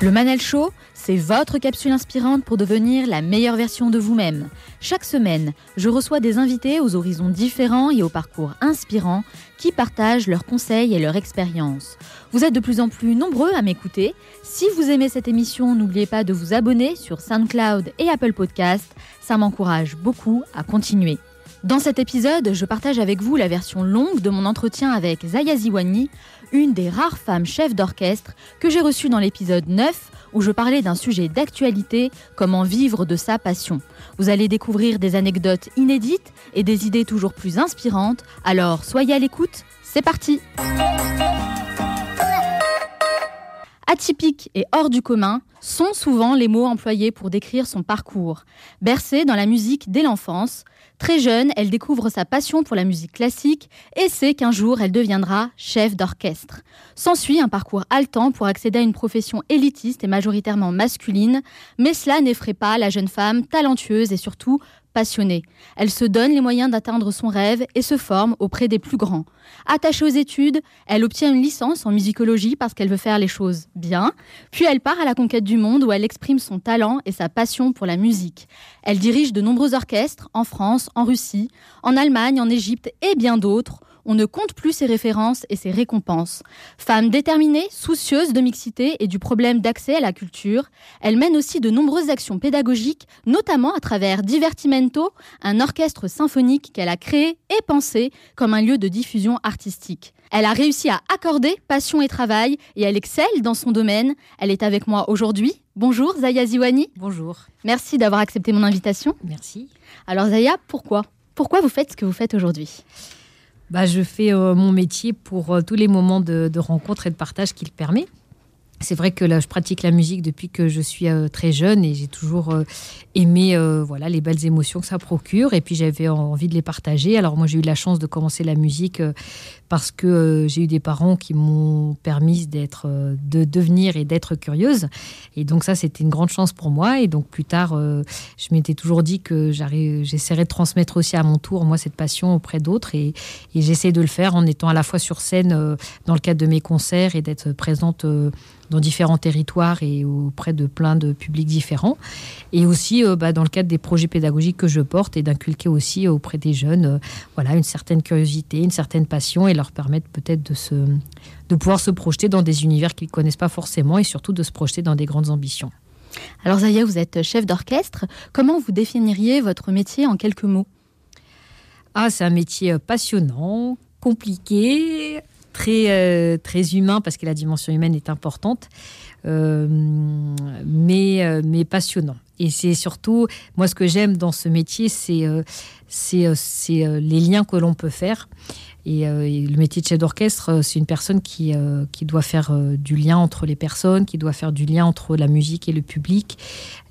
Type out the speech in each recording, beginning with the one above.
Le Manel Show, c'est votre capsule inspirante pour devenir la meilleure version de vous-même. Chaque semaine, je reçois des invités aux horizons différents et aux parcours inspirants qui partagent leurs conseils et leur expérience. Vous êtes de plus en plus nombreux à m'écouter. Si vous aimez cette émission, n'oubliez pas de vous abonner sur SoundCloud et Apple Podcast. Ça m'encourage beaucoup à continuer. Dans cet épisode, je partage avec vous la version longue de mon entretien avec Zaya Ziwani, une des rares femmes chefs d'orchestre que j'ai reçue dans l'épisode 9 où je parlais d'un sujet d'actualité, comment vivre de sa passion. Vous allez découvrir des anecdotes inédites et des idées toujours plus inspirantes, alors soyez à l'écoute, c'est parti Atypique et hors du commun sont souvent les mots employés pour décrire son parcours. Bercée dans la musique dès l'enfance, Très jeune, elle découvre sa passion pour la musique classique et sait qu'un jour elle deviendra chef d'orchestre. S'ensuit un parcours haletant pour accéder à une profession élitiste et majoritairement masculine, mais cela n'effraie pas la jeune femme talentueuse et surtout passionnée. Elle se donne les moyens d'atteindre son rêve et se forme auprès des plus grands. Attachée aux études, elle obtient une licence en musicologie parce qu'elle veut faire les choses bien, puis elle part à la conquête du monde où elle exprime son talent et sa passion pour la musique. Elle dirige de nombreux orchestres en France, en Russie, en Allemagne, en Égypte et bien d'autres on ne compte plus ses références et ses récompenses. Femme déterminée, soucieuse de mixité et du problème d'accès à la culture, elle mène aussi de nombreuses actions pédagogiques, notamment à travers Divertimento, un orchestre symphonique qu'elle a créé et pensé comme un lieu de diffusion artistique. Elle a réussi à accorder passion et travail et elle excelle dans son domaine. Elle est avec moi aujourd'hui. Bonjour Zaya Ziwani. Bonjour. Merci d'avoir accepté mon invitation. Merci. Alors Zaya, pourquoi? Pourquoi vous faites ce que vous faites aujourd'hui? Bah, je fais euh, mon métier pour euh, tous les moments de, rencontre et de partage qu'il permet c'est vrai que là, je pratique la musique depuis que je suis euh, très jeune et j'ai toujours aimé voilà les belles émotions que ça procure. Et puis j'avais envie de les partager. Alors moi, j'ai eu la chance de commencer la musique parce que j'ai eu des parents qui m'ont permis d'être, de devenir et d'être curieuse. Et donc ça, c'était une grande chance pour moi. Et donc plus tard, je m'étais toujours dit que j'essaierais de transmettre aussi à mon tour moi cette passion auprès d'autres. Et, j'essaie de le faire en étant à la fois sur scène dans le cadre de mes concerts et d'être présente dans différents territoires et auprès de plein de publics différents. Et aussi euh, bah, dans le cadre des projets pédagogiques que je porte et d'inculquer aussi auprès des jeunes euh, voilà, une certaine curiosité, une certaine passion leur permettre peut-être de, se, de pouvoir se projeter dans des univers qu'ils ne connaissent pas forcément et surtout de se projeter dans des grandes ambitions. Alors Zaya, vous êtes chef d'orchestre. Comment vous définiriez votre métier en quelques mots? Ah, c'est un métier euh, passionnant, compliqué, très, euh, très humain parce que la dimension humaine est importante, euh, mais, euh, mais passionnant. Et c'est surtout, moi, ce que j'aime dans ce métier, c'est c'est les liens que l'on peut faire. Et, le métier de chef d'orchestre, c'est une personne qui, qui doit faire du lien entre les personnes, qui doit faire du lien entre la musique et le public.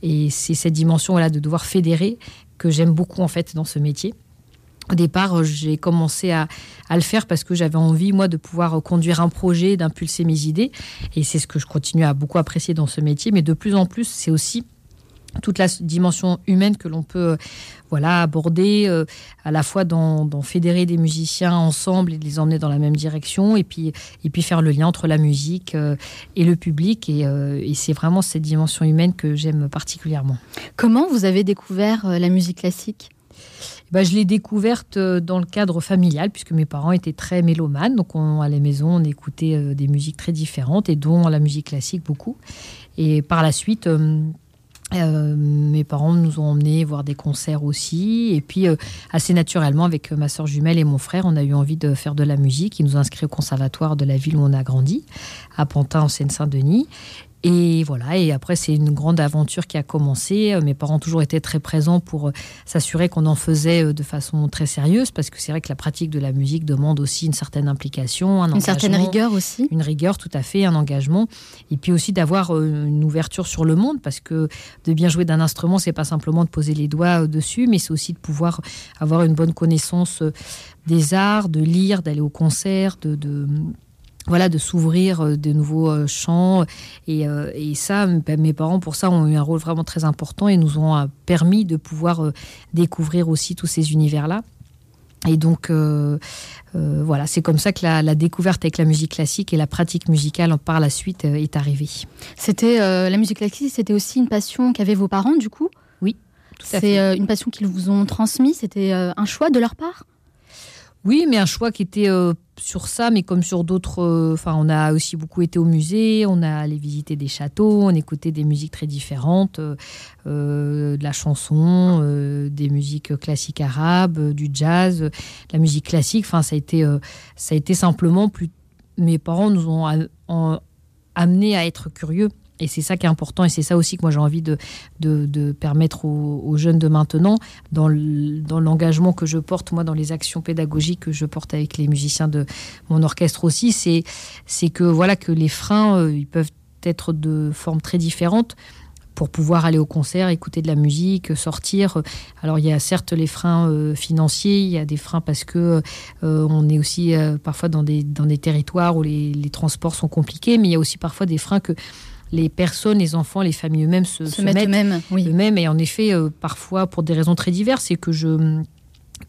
Et c'est cette dimension-là de devoir fédérer que j'aime beaucoup en fait dans ce métier. Au départ, euh, j'ai commencé à, le faire parce que j'avais envie, moi, de pouvoir conduire un projet, d'impulser mes idées. Et c'est ce que je continue à beaucoup apprécier dans ce métier. Mais de plus en plus, c'est aussi toute la dimension humaine que l'on peut euh, voilà, aborder, euh, à la fois dans, fédérer des musiciens ensemble et les emmener dans la même direction, et puis, et puis faire le lien entre la musique et le public. Et, et c'est vraiment cette dimension humaine que j'aime particulièrement. Comment vous avez découvert la musique classique? Bah, je l'ai découverte euh, dans le cadre familial, puisque mes parents étaient très mélomanes. Donc, à la maison, on écoutait euh, des musiques très différentes, et dont la musique classique beaucoup. Et par la suite, euh, mes parents nous ont emmenés voir des concerts aussi. Et puis, assez naturellement, avec ma soeur jumelle et mon frère, on a eu envie de faire de la musique. Ils nous ont inscrits au conservatoire de la ville où on a grandi, à Pantin, en Seine-Saint-Denis. Et voilà, et après, c'est une grande aventure qui a commencé. Euh, mes parents ont toujours été très présents pour euh, s'assurer qu'on en faisait euh, de façon très sérieuse, parce que c'est vrai que la pratique de la musique demande aussi une certaine implication, un une certaine rigueur aussi. Une rigueur, tout à fait, un engagement. Et puis aussi d'avoir une ouverture sur le monde, parce que de bien jouer d'un instrument, c'est pas simplement de poser les doigts dessus, mais c'est aussi de pouvoir avoir une bonne connaissance des arts, de lire, d'aller au concert, de, de voilà, de s'ouvrir euh, de nouveaux euh, champs. Et, euh, et ça, ben, mes parents, pour ça, ont eu un rôle vraiment très important et nous ont permis de pouvoir découvrir aussi tous ces univers-là. Et donc, voilà, c'est comme ça que la, découverte avec la musique classique et la pratique musicale par la suite est arrivée. C'était la musique classique, c'était aussi une passion qu'avaient vos parents, du coup? Oui, tout à fait. C'est une passion qu'ils vous ont transmise? C'était un choix de leur part? Oui, mais un choix qui était euh, sur ça, mais comme sur d'autres. Euh, enfin, on a aussi beaucoup été au musée, on a allé visiter des châteaux, on écoutait des musiques très différentes, euh, de la chanson, des musiques classiques arabes, du jazz, la musique classique. Enfin, ça a été, ça a été simplement plus. Mes parents nous ont, ont amenés à être curieux et c'est ça qui est important et c'est ça aussi que moi j'ai envie de, permettre aux, jeunes de maintenant, dans l'engagement que je porte, moi, dans les actions pédagogiques que je porte avec les musiciens de mon orchestre aussi, c'est que, voilà, que les freins, euh, ils peuvent être de formes très différentes pour pouvoir aller au concert, écouter de la musique, sortir. Alors il y a certes les freins euh, financiers, il y a des freins parce que euh, on est aussi parfois dans des, territoires où les, transports sont compliqués, mais il y a aussi parfois des freins que les personnes, les enfants, les familles eux-mêmes se, mettent eux-mêmes. Oui. Et en effet, euh, parfois pour des raisons très diverses, et que je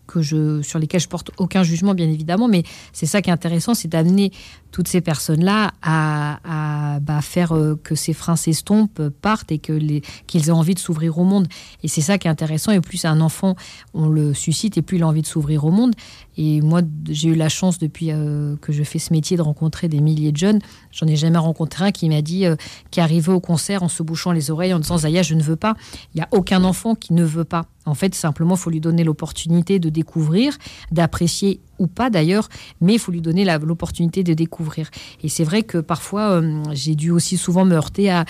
que je, sur lesquelles je porte aucun jugement, bien évidemment, mais c'est ça qui est intéressant, c'est d'amener toutes ces personnes-là à, bah, faire euh, que ces freins s'estompent, partent et qu'ils aient envie de s'ouvrir au monde. Et c'est ça qui est intéressant. Et plus un enfant, on le suscite, et plus il a envie de s'ouvrir au monde. Et moi, j'ai eu la chance depuis euh, que je fais ce métier de rencontrer des milliers de jeunes. J'en ai jamais rencontré un qui m'a dit, euh, qui arrivait au concert en se bouchant les oreilles en disant Zaya, je ne veux pas. Il n'y a aucun enfant qui ne veut pas. En fait, simplement, il faut lui donner l'opportunité de découvrir, d'apprécier ou pas d'ailleurs, mais il faut lui donner l'opportunité de découvrir. Et c'est vrai que parfois, euh, j'ai dû aussi souvent me heurter à,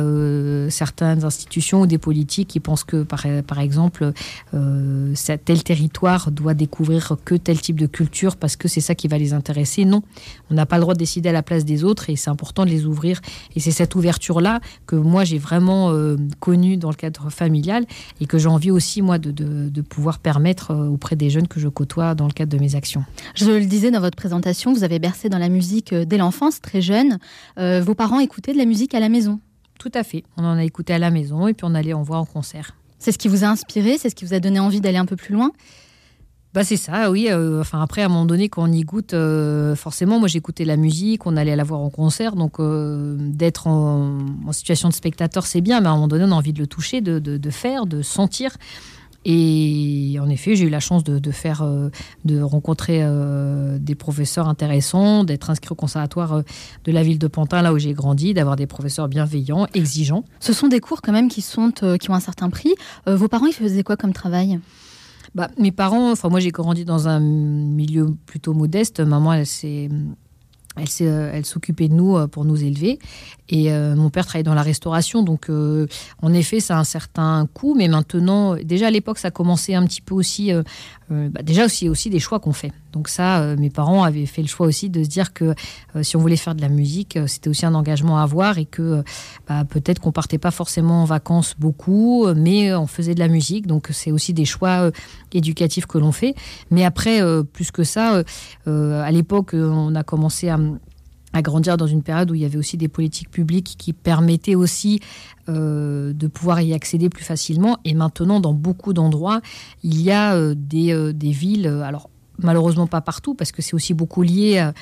euh, certaines institutions ou des politiques qui pensent que, par, par exemple, euh, tel territoire doit découvrir que tel type de culture parce que c'est ça qui va les intéresser. Non, on n'a pas le droit de décider à la place des autres et c'est important de les ouvrir. Et c'est cette ouverture-là que moi, j'ai vraiment connue dans le cadre familial et que j'ai envie aussi, moi, de, de, de pouvoir permettre auprès des jeunes que je côtoie dans le cadre de mes actions. Je le disais dans votre présentation, vous avez bercé dans la musique euh, dès l'enfance, très jeune. Euh, vos parents écoutaient de la musique à la maison? Tout à fait. On en a écouté à la maison et puis on allait en voir en concert. C'est ce qui vous a inspiré C'est ce qui vous a donné envie d'aller un peu plus loin? Bah c'est ça, oui. Euh, enfin après, à un moment donné, quand on y goûte, forcément, moi j'écoutais la musique, on allait la voir en concert, donc d'être en, situation de spectateur, c'est bien, mais à un moment donné, on a envie de le toucher, de, de faire, de sentir. Et en effet, j'ai eu la chance de, faire, euh, de rencontrer euh, des professeurs intéressants, d'être inscrit au conservatoire euh, de la ville de Pantin, là où j'ai grandi, d'avoir des professeurs bienveillants, exigeants. Ce sont des cours quand même qui, sont, qui ont un certain prix. vos parents, ils faisaient quoi comme travail? Bah, mes parents, enfin moi j'ai grandi dans un milieu plutôt modeste. Maman, elle s'est elle s'occupait de nous pour nous élever. Et euh, mon père travaillait dans la restauration, donc euh, en effet, ça a un certain coût. Mais maintenant, déjà à l'époque, ça commençait un petit peu aussi. Euh, bah, déjà aussi des choix qu'on fait. Donc ça, mes parents avaient fait le choix aussi de se dire que si on voulait faire de la musique, c'était aussi un engagement à avoir et que bah, peut-être qu'on partait pas forcément en vacances beaucoup, mais on faisait de la musique. Donc c'est aussi des choix éducatifs que l'on fait. Mais après, plus que ça, à l'époque, on a commencé à grandir dans une période où il y avait aussi des politiques publiques qui permettaient aussi euh, de pouvoir y accéder plus facilement. Et maintenant, dans beaucoup d'endroits, il y a euh, des, euh, des, villes, alors malheureusement pas partout, parce que c'est aussi beaucoup lié à,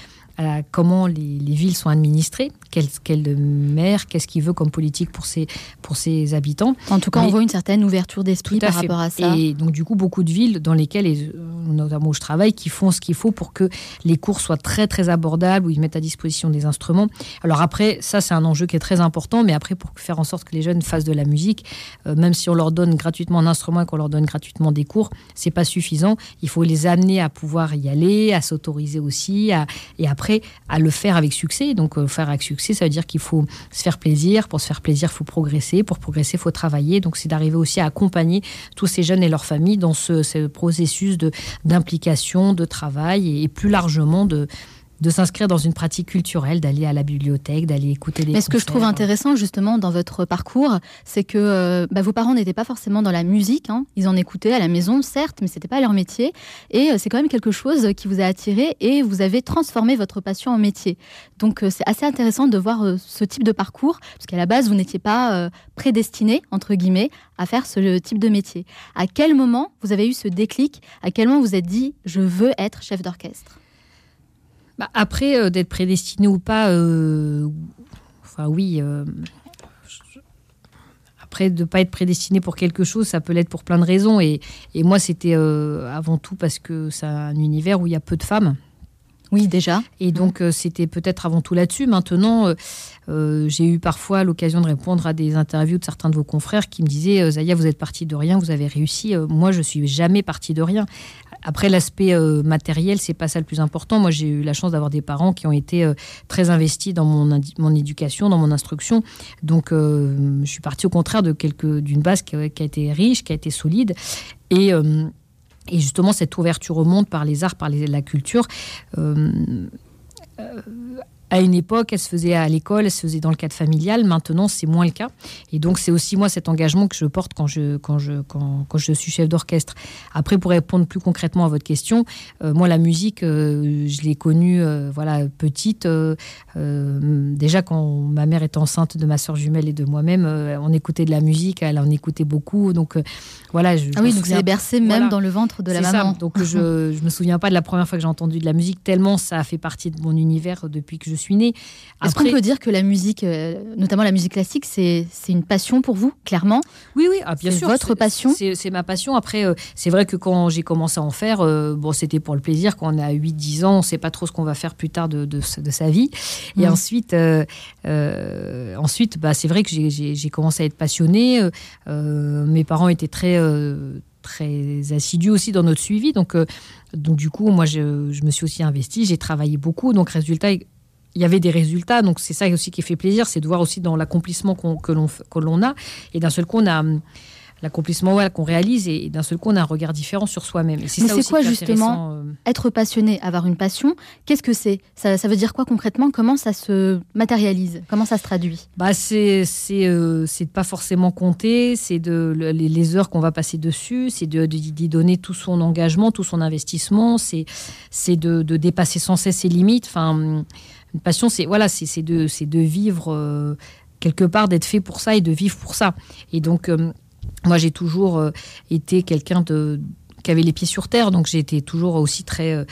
comment les, villes sont administrées, quel, quel maire, qu'est-ce qu'il veut comme politique pour ses, pour ses habitants. En tout cas, on voit une certaine ouverture d'esprit par rapport à ça. Et donc, du coup, beaucoup de villes dans lesquelles, et notamment où je travaille, qui font ce qu'il faut pour que les cours soient très, très abordables, où ils mettent à disposition des instruments. Alors après, ça, c'est un enjeu qui est très important, mais après, pour faire en sorte que les jeunes fassent de la musique, euh, même si on leur donne gratuitement un instrument et qu'on leur donne gratuitement des cours, c'est pas suffisant. Il faut les amener à pouvoir y aller, à s'autoriser aussi, et après, à le faire avec succès. Donc, euh, faire avec succès, ça veut dire qu'il faut se faire plaisir. Pour se faire plaisir, il faut progresser. Pour progresser, il faut travailler. Donc, c'est d'arriver aussi à accompagner tous ces jeunes et leurs familles dans ce, processus d'implication, de travail et, plus largement de, de s'inscrire dans une pratique culturelle, d'aller à la bibliothèque, d'aller écouter des. Mais ce que je trouve intéressant justement dans votre parcours, c'est que euh, bah, vos parents n'étaient pas forcément dans la musique. Hein. Ils en écoutaient à la maison, certes, mais c'était pas leur métier. Et euh, c'est quand même quelque chose qui vous a attiré et vous avez transformé votre passion en métier. Donc euh, c'est assez intéressant de voir ce type de parcours, parce qu'à la base vous n'étiez pas prédestiné entre guillemets à faire ce type de métier. À quel moment vous avez eu ce déclic? À quel moment vous êtes dit je veux être chef d'orchestre bah, après, euh, d'être prédestiné ou pas, euh, enfin oui. Euh, après, de ne pas être prédestiné pour quelque chose, ça peut l'être pour plein de raisons. Et, et moi, c'était avant tout parce que c'est un univers où il y a peu de femmes. Oui, déjà. Et donc, c'était peut-être avant tout là-dessus. Maintenant, j'ai eu parfois l'occasion de répondre à des interviews de certains de vos confrères qui me disaient Zaya, vous êtes parti de rien, vous avez réussi. moi, je suis jamais parti de rien. Après, l'aspect euh, matériel, c'est pas ça le plus important. Moi, j'ai eu la chance d'avoir des parents qui ont été euh, très investis dans mon, mon éducation, dans mon instruction. Donc, euh, je suis partie au contraire d'une base qui, a été riche, qui a été solide. Et, et justement, cette ouverture au monde par les arts, par la culture, à une époque, elle se faisait à l'école, elle se faisait dans le cadre familial. Maintenant, c'est moins le cas. Et donc, c'est aussi moi cet engagement que je porte quand je, quand je, quand, quand je suis chef d'orchestre. Après, pour répondre plus concrètement à votre question, euh, moi, la musique, euh, je l'ai connue euh, voilà, petite. déjà, quand ma mère était enceinte de ma soeur jumelle et de moi-même, on écoutait de la musique, elle en écoutait beaucoup. Donc, voilà. Je, ah oui, donc c'est bercé même dans le ventre de la maman. Ça. Donc, je ne me souviens pas de la première fois que j'ai entendu de la musique, tellement ça a fait partie de mon univers depuis que je suis née. Est-ce qu'on peut dire que la musique, euh, notamment la musique classique, c'est une passion pour vous, clairement? Oui, oui, ah, bien sûr. votre passion? C'est ma passion. Après, euh, c'est vrai que quand j'ai commencé à en faire, euh, bon, c'était pour le plaisir. Quand on a 8-10 ans, on ne sait pas trop ce qu'on va faire plus tard de, de, sa vie. Et mmh. ensuite, ensuite bah, c'est vrai que j'ai commencé à être passionnée. mes parents étaient très très assidus aussi dans notre suivi. Donc, donc du coup, moi, je, je me suis aussi investie, j'ai travaillé beaucoup. Donc, résultat, il y avait des résultats. Donc c'est ça aussi qui fait plaisir, c'est de voir aussi dans l'accomplissement que l'on a. Et d'un seul coup, on a hum, l'accomplissement qu'on réalise et, d'un seul coup, on a un regard différent sur soi-même. Mais c'est quoi justement euh, être passionné, avoir une passion Qu'est-ce que c'est? Ça, veut dire quoi concrètement? Comment ça se matérialise? Comment ça se traduit? Bah, C'est euh, de pas forcément compter, c'est de les, heures qu'on va passer dessus, c'est d'y de, donner tout son engagement, tout son investissement, c'est de, de, dépasser sans cesse ses limites. Enfin une passion, c'est voilà, c'est de, de vivre euh, quelque part, d'être fait pour ça et de vivre pour ça. Et donc, euh, moi, j'ai toujours euh, été quelqu'un de qui avait les pieds sur terre, donc j'ai été toujours aussi très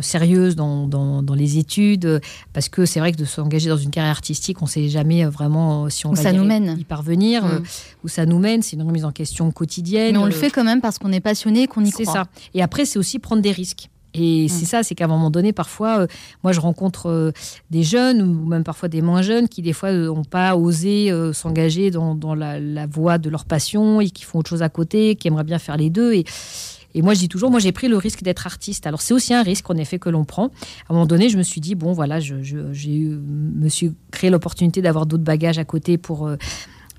sérieuse dans, dans, les études, parce que c'est vrai que de s'engager dans une carrière artistique, on ne sait jamais vraiment si on va ça nous mène. y parvenir, mm. où ça nous mène, c'est une remise en question quotidienne. Mais on le fait quand même parce qu'on est passionné, qu'on y croit. C'est ça. Et après, c'est aussi prendre des risques. Et mm. c'est ça, c'est qu'à un moment donné, parfois, euh, moi, je rencontre euh, des jeunes ou même parfois des moins jeunes qui, des fois, n'ont pas osé euh, s'engager dans, la, voie de leur passion et qui font autre chose à côté, qui aimeraient bien faire les deux. Et, et moi, je dis toujours, moi, j'ai pris le risque d'être artiste. Alors, c'est aussi un risque, en effet, que l'on prend. À un moment donné, je me suis dit, bon, voilà, je, j'ai me suis créé l'opportunité d'avoir d'autres bagages à côté pour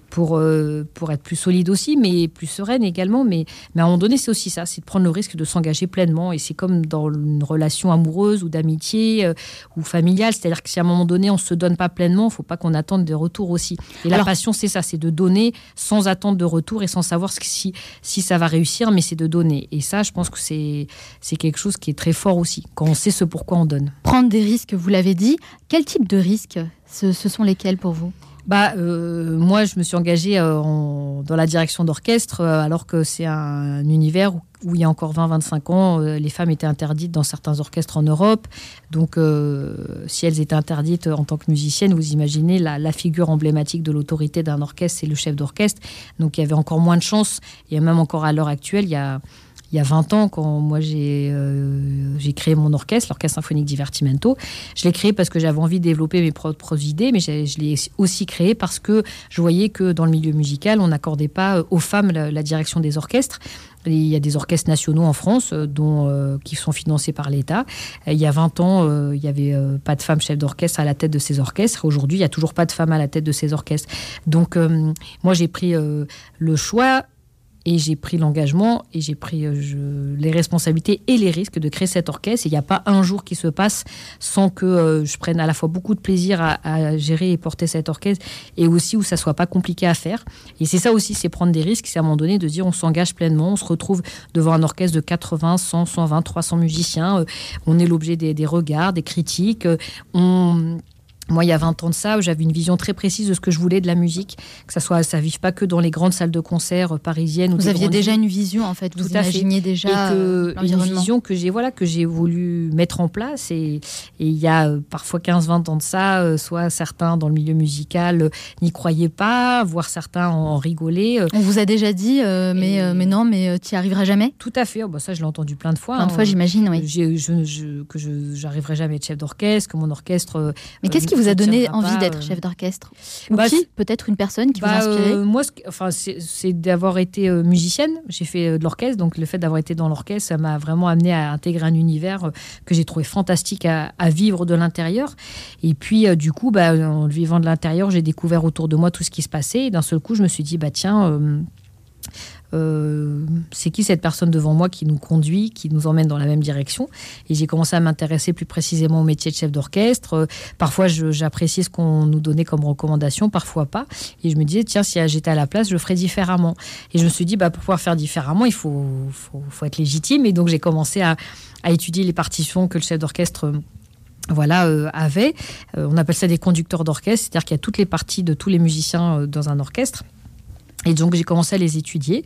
pour, euh, pour être plus solide aussi, mais plus sereine également. Mais, mais à un moment donné, c'est aussi ça, c'est de prendre le risque de s'engager pleinement. Et c'est comme dans une relation amoureuse ou d'amitié euh, ou familiale. C'est-à-dire que si à un moment donné, on ne se donne pas pleinement, il ne faut pas qu'on attende des retours aussi. Et la passion, c'est ça, c'est de donner sans attendre de retour et sans savoir si, si ça va réussir, mais c'est de donner. Et ça, je pense que c'est quelque chose qui est très fort aussi, quand on sait ce pourquoi on donne. Prendre des risques, vous l'avez dit. Quel type de risques ce sont lesquels pour vous? Bah, euh, moi, je me suis engagée euh, dans la direction d'orchestre, euh, alors que c'est un, univers où, il y a encore 20-25 ans, les femmes étaient interdites dans certains orchestres en Europe. Donc, si elles étaient interdites en tant que musiciennes, vous imaginez la, figure emblématique de l'autorité d'un orchestre, c'est le chef d'orchestre. Donc, il y avait encore moins de chances. Et même encore à l'heure actuelle, il y a il y a 20 ans, quand moi euh, j'ai créé mon orchestre, l'Orchestre Symphonique Divertimento, je l'ai créé parce que j'avais envie de développer mes propres idées, mais je l'ai aussi créé parce que je voyais que dans le milieu musical, on n'accordait pas euh, aux femmes la, direction des orchestres. il y a des orchestres nationaux en France euh, dont, qui sont financés par l'État. Il y a 20 ans, il n'y avait pas de femmes chefs d'orchestre à la tête de ces orchestres. Aujourd'hui, il n'y a toujours pas de femmes à la tête de ces orchestres. Donc, moi, j'ai pris le choix Et j'ai pris l'engagement et j'ai pris euh, les responsabilités et les risques de créer cet orchestre. Il n'y a pas un jour qui se passe sans que euh, je prenne à la fois beaucoup de plaisir à, gérer et porter cet orchestre et aussi où ça soit pas compliqué à faire. Et c'est ça aussi, c'est prendre des risques. C'est à un moment donné de dire on s'engage pleinement, on se retrouve devant un orchestre de 80, 100, 120, 300 musiciens. Euh, on est l'objet des, des, regards, des critiques. on moi, il y a 20 ans de ça, j'avais une vision très précise de ce que je voulais de la musique, que ça soit, ça vive pas que dans les grandes salles de concert euh, parisiennes. Vous aviez déjà une vision, en fait. Vous Tout imaginiez déjà et une vision que j'ai, voilà, que j'ai voulu mettre en place. Et, il y a euh, parfois 15-20 ans de ça, euh, soit certains dans le milieu musical n'y croyaient pas, voire certains en rigolaient. On vous a déjà dit, mais, mais non, mais tu n'y arriveras jamais? Tout à fait. Oh, bah, ça, je l'ai entendu plein de fois. Plein de fois, hein. j'imagine, oui. Je, que je n'arriverai jamais à être chef d'orchestre, que mon orchestre. Mais qu'est-ce qui vous a donné envie d'être euh, chef d'orchestre Ou bah, qui Peut-être une personne qui vous a bah, inspiré euh, Moi, enfin, c'est d'avoir été euh, musicienne. J'ai fait de l'orchestre, donc le fait d'avoir été dans l'orchestre, ça m'a vraiment amené à intégrer un univers que j'ai trouvé fantastique à, vivre de l'intérieur. Et puis, du coup, bah, en vivant de l'intérieur, j'ai découvert autour de moi tout ce qui se passait. Et d'un seul coup, je me suis dit, bah tiens euh, c'est qui cette personne devant moi qui nous conduit, qui nous emmène dans la même direction? Et j'ai commencé à m'intéresser plus précisément au métier de chef d'orchestre. Euh, parfois, j'appréciais ce qu'on nous donnait comme recommandation, parfois pas. Et je me disais, tiens, si j'étais à la place, je ferais différemment. Et je me suis dit, bah, pour pouvoir faire différemment, il faut, être légitime. Et donc, j'ai commencé à, étudier les partitions que le chef d'orchestre voilà, avait. on appelle ça des conducteurs d'orchestre, c'est-à-dire qu'il y a toutes les parties de tous les musiciens dans un orchestre. Et donc j'ai commencé à les étudier.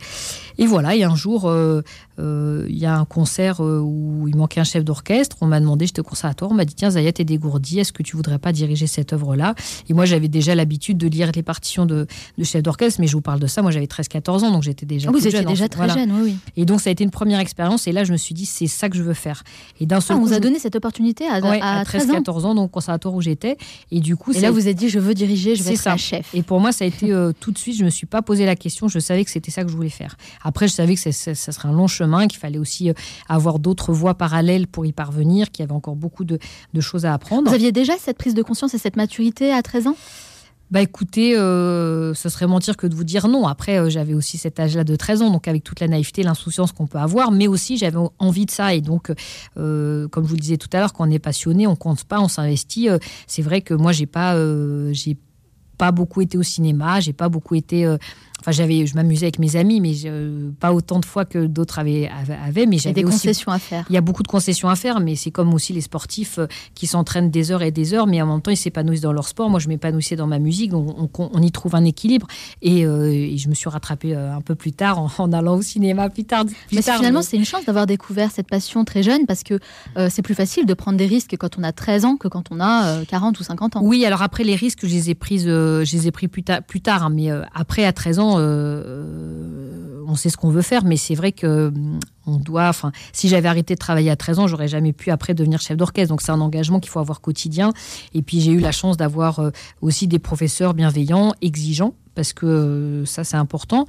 Et voilà, et un jour, euh, il y a un concert euh, où il manquait un chef d'orchestre. On m'a demandé, j'étais au conservatoire, on m'a dit tiens, Zaya, t'es dégourdi, est-ce que tu voudrais pas diriger cette œuvre-là? Et moi, j'avais déjà l'habitude de lire les partitions de, de chef d'orchestre, mais je vous parle de ça, moi j'avais 13-14 ans, donc j'étais déjà. Vous étiez déjà très jeune, oui, oui, Et donc ça a été une première expérience, et là je me suis dit, c'est ça que je veux faire. Et d'un seul ah, on vous a donné cette opportunité à, à, 13-14 ans, donc au conservatoire où j'étais. Et du coup, et là, vous êtes dit, je veux diriger, je veux être ça. chef. Et pour moi, ça a été tout de suite, je me suis pas posé la question, je savais que c'était ça que je voulais faire. Après, je savais que ça, ça serait un long chemin, qu'il fallait aussi euh, avoir d'autres voies parallèles pour y parvenir, qu'il y avait encore beaucoup de, choses à apprendre. Vous aviez déjà cette prise de conscience et cette maturité à 13 ans? Bah écoutez, euh, ce serait mentir que de vous dire non. Après, euh, j'avais aussi cet âge-là de 13 ans, donc avec toute la naïveté, l'insouciance qu'on peut avoir, mais aussi j'avais envie de ça. Et donc, comme je vous le disais tout à l'heure, quand on est passionné, on compte pas, on s'investit. c'est vrai que moi, j'ai pas, j'ai pas beaucoup été au cinéma, j'ai pas beaucoup été Enfin, j'avais, je m'amusais avec mes amis, mais pas autant de fois que d'autres avaient, avaient. Mais j'avais des concessions à faire. Il y a beaucoup de concessions à faire, mais c'est comme aussi les sportifs euh, qui s'entraînent des heures et des heures, mais en même temps ils s'épanouissent dans leur sport. Moi, je m'épanouissais dans ma musique, donc on, y trouve un équilibre. Et, euh, je me suis rattrapée euh, un peu plus tard en, allant au cinéma plus tard. mais finalement, c'est une chance d'avoir découvert cette passion très jeune parce que c'est plus facile de prendre des risques quand on a 13 ans que quand on a 40 ou 50 ans. Oui, alors après les risques, je les ai prises, je les ai pris plus, plus tard, hein, mais après à 13 ans euh, on sait ce qu'on veut faire, mais c'est vrai que. Enfin, si j'avais arrêté de travailler à 13 ans, j'aurais jamais pu après devenir chef d'orchestre. Donc c'est un engagement qu'il faut avoir quotidien. Et puis j'ai eu la chance d'avoir euh, aussi des professeurs bienveillants, exigeants, parce que euh, ça c'est important.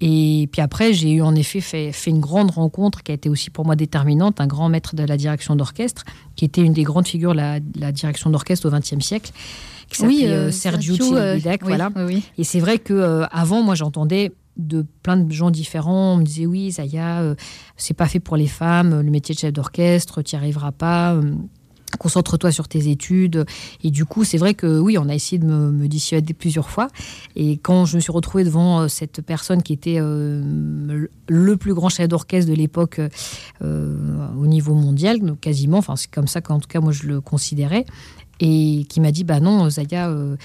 Et puis après, j'ai eu en effet fait, une grande rencontre qui a été aussi pour moi déterminante, un grand maître de la direction d'orchestre, qui était une des grandes figures de la, direction d'orchestre au XXe siècle, qui s'appelait oui, euh, Sergio euh, voilà. Et c'est vrai que euh, avant, moi, j'entendais de plein de gens différents. On me disait oui, Zaya, c'est pas fait pour les femmes, le métier de chef d'orchestre, tu n'y arriveras pas. Concentre-toi sur tes études. Et du coup, c'est vrai que oui, on a essayé de me, dissuader plusieurs fois. Et quand je me suis retrouvée devant cette personne qui était le plus grand chef d'orchestre de l'époque au niveau mondial, quasiment, enfin c'est comme ça qu'en tout cas moi je le considérais, et qui m'a dit bah non Zaya euh,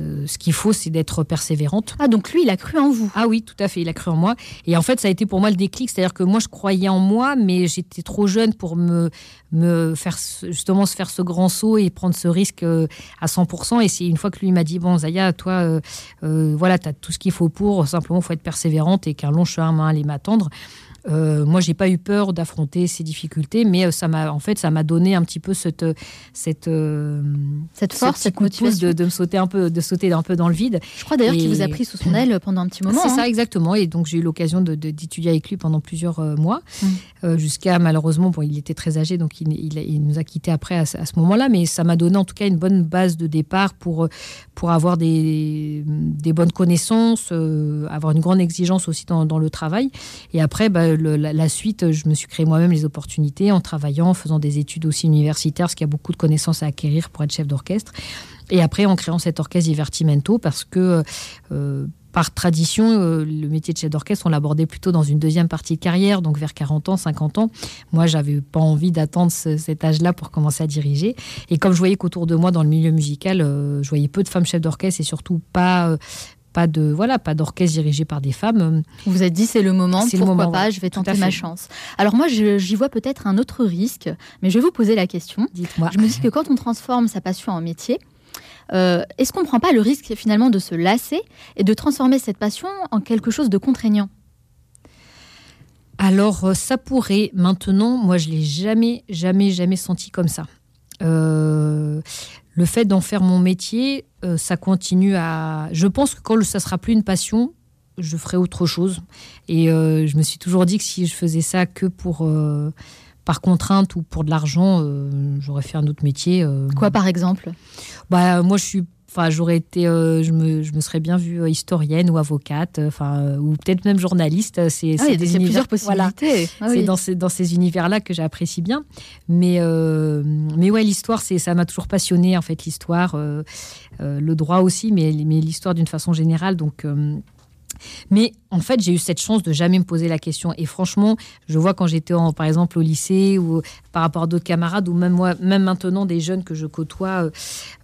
euh, ce qu'il faut c'est d'être persévérante. Ah donc lui il a cru en vous. Ah oui tout à fait il a cru en moi. Et en fait ça a été pour moi le déclic c'est à dire que moi je croyais en moi mais j'étais trop jeune pour me me faire justement se faire ce grand saut et prendre ce risque euh, à 100% et c'est une fois que lui m'a dit bon Zaya toi voilà tu as tout ce qu'il faut pour. Simplement faut être persévérante et qu'un long chemin allait m'attendre Euh, moi, j'ai pas eu peur d'affronter ces difficultés, mais ça m'a, en fait, ça m'a donné un petit peu cette cette cette force, cette motivation de, de, me sauter un peu, de sauter un peu dans le vide. Je crois d'ailleurs qu'il vous a pris sous son aile pendant un petit moment. C'est ça hein. exactement, et donc j'ai eu l'occasion d'étudier avec lui pendant plusieurs mois, mm. jusqu'à malheureusement, bon, il était très âgé, donc il, il, nous a quittés après à, à ce moment-là, mais ça m'a donné en tout cas une bonne base de départ pour pour avoir des, des bonnes connaissances, euh, avoir une grande exigence aussi dans, dans le travail. Et après, bah, la, suite, je me suis créé moi-même les opportunités en travaillant, en faisant des études aussi universitaires, parce qu'il y a beaucoup de connaissances à acquérir pour être chef d'orchestre. Et après, en créant cet orchestre Divertimento, parce que euh, par tradition, euh, le métier de chef d'orchestre, on l'abordait plutôt dans une deuxième partie de carrière, donc vers 40 ans, 50 ans. Moi, j'avais pas envie d'attendre ce, cet âge-là pour commencer à diriger. Et comme je voyais qu'autour de moi, dans le milieu musical, euh, je voyais peu de femmes chefs d'orchestre et surtout pas pas de voilà pas d'orchestre dirigé par des femmes. Vous vous êtes dit c'est le moment, pourquoi le moment, pas, ouais. je vais tenter ma chance. Alors moi j'y vois peut-être un autre risque, mais je vais vous poser la question. Dites-moi. Je me dis que quand on transforme sa passion en métier, euh, est-ce qu'on ne prend pas le risque finalement de se lasser et de transformer cette passion en quelque chose de contraignant? Alors euh, ça pourrait maintenant moi je l'ai jamais jamais jamais senti comme ça euh, le fait d'en faire mon métier euh, ça continue à je pense que quand ça sera plus une passion je ferai autre chose et euh, je me suis toujours dit que si je faisais ça que pour euh, par contrainte ou pour de l'argent, j'aurais fait un autre métier. Quoi par exemple? Bah, Moi, je suis. Enfin, j'aurais été, euh, je, me, je me serais bien vue historienne ou avocate, enfin, euh, ou peut-être même journaliste. C'est ah, des univers, plusieurs possibilités. Voilà. Ah, oui. C'est dans ces, dans ces univers-là que j'apprécie bien. Mais, euh, mais ouais, l'histoire, c'est, ça m'a toujours passionné en fait, l'histoire, euh, euh, le droit aussi, mais, mais l'histoire d'une façon générale. Donc, euh, mais en fait, j'ai eu cette chance de jamais me poser la question. Et franchement, je vois quand j'étais par exemple au lycée ou par rapport à d'autres camarades ou même moi, même maintenant des jeunes que je côtoie,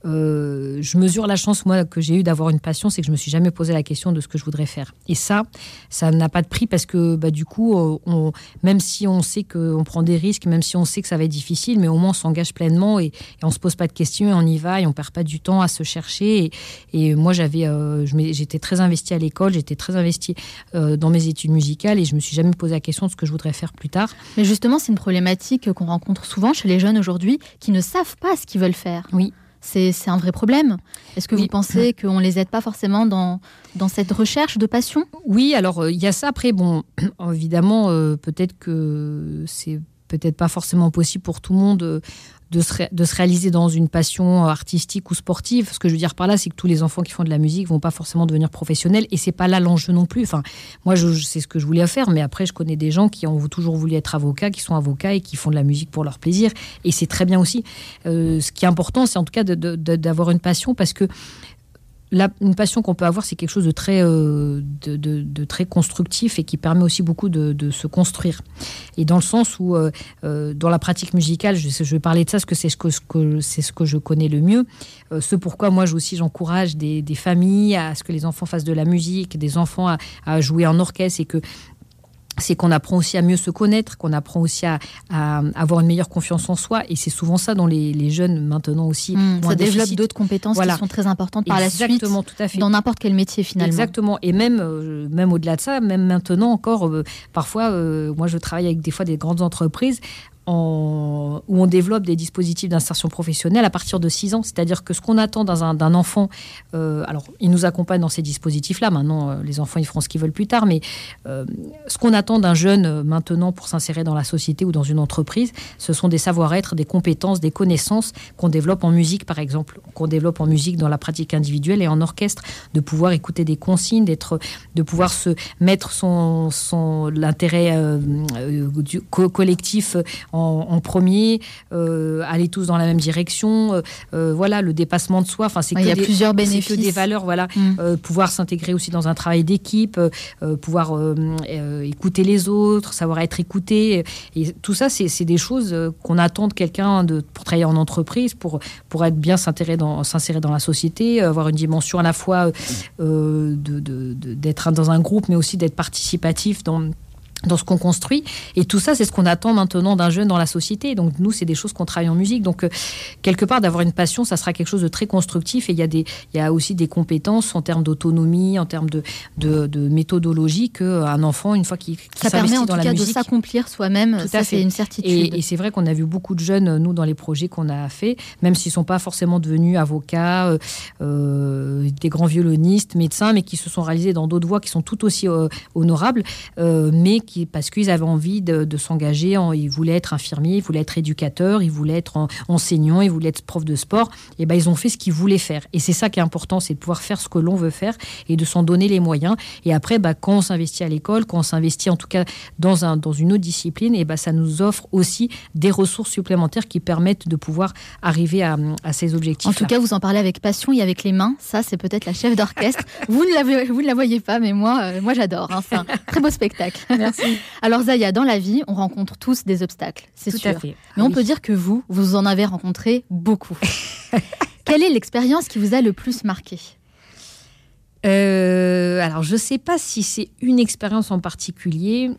euh, je mesure la chance moi que j'ai eu d'avoir une passion, c'est que je me suis jamais posé la question de ce que je voudrais faire. Et ça, ça n'a pas de prix parce que bah, du coup, on, même si on sait qu'on prend des risques, même si on sait que ça va être difficile, mais au moins on s'engage pleinement et, et on se pose pas de questions et on y va et on perd pas du temps à se chercher. Et, et moi, j'avais, euh, j'étais très investie à l'école, j'étais très investi euh, dans mes études musicales et je me suis jamais posé la question de ce que je voudrais faire plus tard. Mais justement, c'est une problématique qu'on rencontre souvent chez les jeunes aujourd'hui qui ne savent pas ce qu'ils veulent faire. Oui. C'est un vrai problème. Est-ce que oui. vous pensez qu'on les aide pas forcément dans, dans cette recherche de passion? Oui, alors il euh, y a ça. Après, bon, évidemment, euh, peut-être que c'est peut-être pas forcément possible pour tout le monde. Euh, de se, réaliser dans une passion artistique ou sportive. Ce que je veux dire par là, c'est que tous les enfants qui font de la musique vont pas forcément devenir professionnels et c'est pas là l'enjeu non plus. Enfin, moi, je, sais ce que je voulais faire, mais après, je connais des gens qui ont toujours voulu être avocats, qui sont avocats et qui font de la musique pour leur plaisir et c'est très bien aussi. Euh, ce qui est important, c'est en tout cas d'avoir une passion parce que une passion qu'on peut avoir, c'est quelque chose de très, euh, de, très constructif et qui permet aussi beaucoup de, se construire. Et dans le sens où, euh, euh, dans la pratique musicale, je, vais parler de ça parce que c'est ce que, ce que, je connais le mieux. Ce pourquoi moi aussi j'encourage des, des familles à ce que les enfants fassent de la musique, des enfants à, à jouer en orchestre et que c'est qu'on apprend aussi à mieux se connaître, qu'on apprend aussi à, à avoir une meilleure confiance en soi. Et c'est souvent ça dont les, les jeunes maintenant aussi. Mmh, ça développe d'autres compétences voilà. qui sont très importantes par Exactement, la suite. tout à fait. Dans n'importe quel métier finalement. Exactement. Et même, euh, même au-delà de ça, même maintenant encore, euh, parfois, euh, moi je travaille avec des fois des grandes entreprises où on développe des dispositifs d'insertion professionnelle à partir de 6 ans. C'est-à-dire que ce qu'on attend d'un un, enfant, euh, alors il nous accompagne dans ces dispositifs-là, maintenant euh, les enfants ils feront ce qu'ils veulent plus tard, mais euh, ce qu'on attend d'un jeune maintenant pour s'insérer dans la société ou dans une entreprise, ce sont des savoir-être, des compétences, des connaissances qu'on développe en musique par exemple, qu'on développe en musique dans la pratique individuelle et en orchestre, de pouvoir écouter des consignes, de pouvoir se mettre son, son l'intérêt collectif en en, en premier, euh, aller tous dans la même direction, euh, euh, voilà, le dépassement de soi. Enfin, c'est ouais, il y a des, plusieurs bénéfices, que des valeurs, voilà, mmh. euh, pouvoir s'intégrer aussi dans un travail d'équipe, pouvoir écouter les autres, savoir être écouté, et tout ça, c'est des choses qu'on attend de quelqu'un de pour travailler en entreprise, pour pour être bien s'insérer dans s'insérer dans la société, avoir une dimension à la fois de d'être de, de, dans un groupe, mais aussi d'être participatif dans dans ce qu'on construit. Et tout ça, c'est ce qu'on attend maintenant d'un jeune dans la société. Donc nous, c'est des choses qu'on travaille en musique. Donc euh, quelque part, d'avoir une passion, ça sera quelque chose de très constructif. Et il y a, des, il y a aussi des compétences en termes d'autonomie, en termes de, de, méthodologie qu'un enfant, une fois qu'il ça permet en tout cas de s'accomplir soi-même. Ça, c'est une certitude. Et, c'est vrai qu'on a vu beaucoup de jeunes, nous, dans les projets qu'on a fait, même s'ils ne sont pas forcément devenus avocats, euh, euh, des grands violonistes, médecins, mais qui se sont réalisés dans d'autres voies qui sont tout aussi honorables, mais parce qu'ils avaient envie de, s'engager. Ils voulaient être infirmiers, ils voulaient être éducateurs, ils voulaient être enseignants, ils voulaient être profs de sport. Et ben ils ont fait ce qu'ils voulaient faire. Et c'est ça qui est important, c'est de pouvoir faire ce que l'on veut faire et de s'en donner les moyens. Et après, bah, quand on s'investit à l'école, quand on s'investit en tout cas dans, un, dans une autre discipline, et ben ça nous offre aussi des ressources supplémentaires qui permettent de pouvoir arriver à, ces objectifs. En tout cas, vous en parlez avec passion et avec les mains. Ça, c'est peut-être la chef d'orchestre. vous, ne vous ne la voyez pas, mais moi, euh, moi j'adore. C'est un très beau spectacle. Merci. Alors Zaya, dans la vie, on rencontre tous des obstacles, c'est sûr. Mais on peut dire que vous, vous en avez rencontré beaucoup. Quelle est l'expérience qui vous a le plus marqué? Euh, alors, je ne sais pas si c'est une expérience en particulier.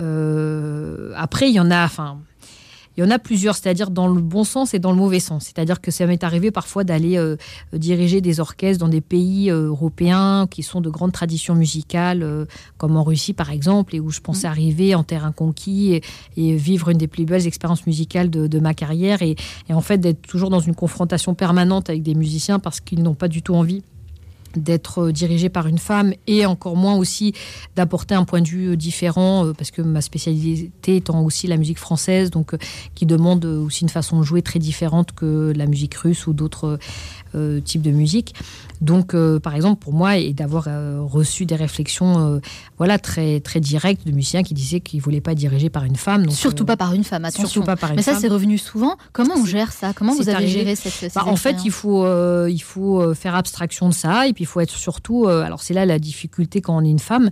Euh, après, il y en a. Enfin, il y en a plusieurs, c'est-à-dire dans le bon sens et dans le mauvais sens. C'est-à-dire que ça m'est arrivé parfois d'aller euh, diriger des orchestres dans des pays euh, européens qui sont de grandes traditions musicales, euh, comme en Russie par exemple, et où je pensais mmh. arriver en terrain conquis et, vivre une des plus belles expériences musicales de, ma carrière, et en fait d'être toujours dans une confrontation permanente avec des musiciens parce qu'ils n'ont pas du tout envie d'être dirigé par une femme et encore moins aussi d'apporter un point de vue différent euh, parce que ma spécialité étant aussi la musique française donc euh, qui demande aussi une façon de jouer très différente que la musique russe ou d'autres euh, types de musique donc, euh, par exemple, pour moi, et d'avoir euh, reçu des réflexions euh, voilà, très, très directes de musiciens qui disaient qu'ils ne voulaient pas être dirigés par une femme. surtout pas par une femme, attention. Surtout pas par une Mais ça, c'est revenu souvent. Comment on gère ça? Comment vous avez géré cette bah, En fait, il faut, il faut faire abstraction de ça. Et puis, il faut être surtout... alors, c'est là la difficulté quand on est une femme.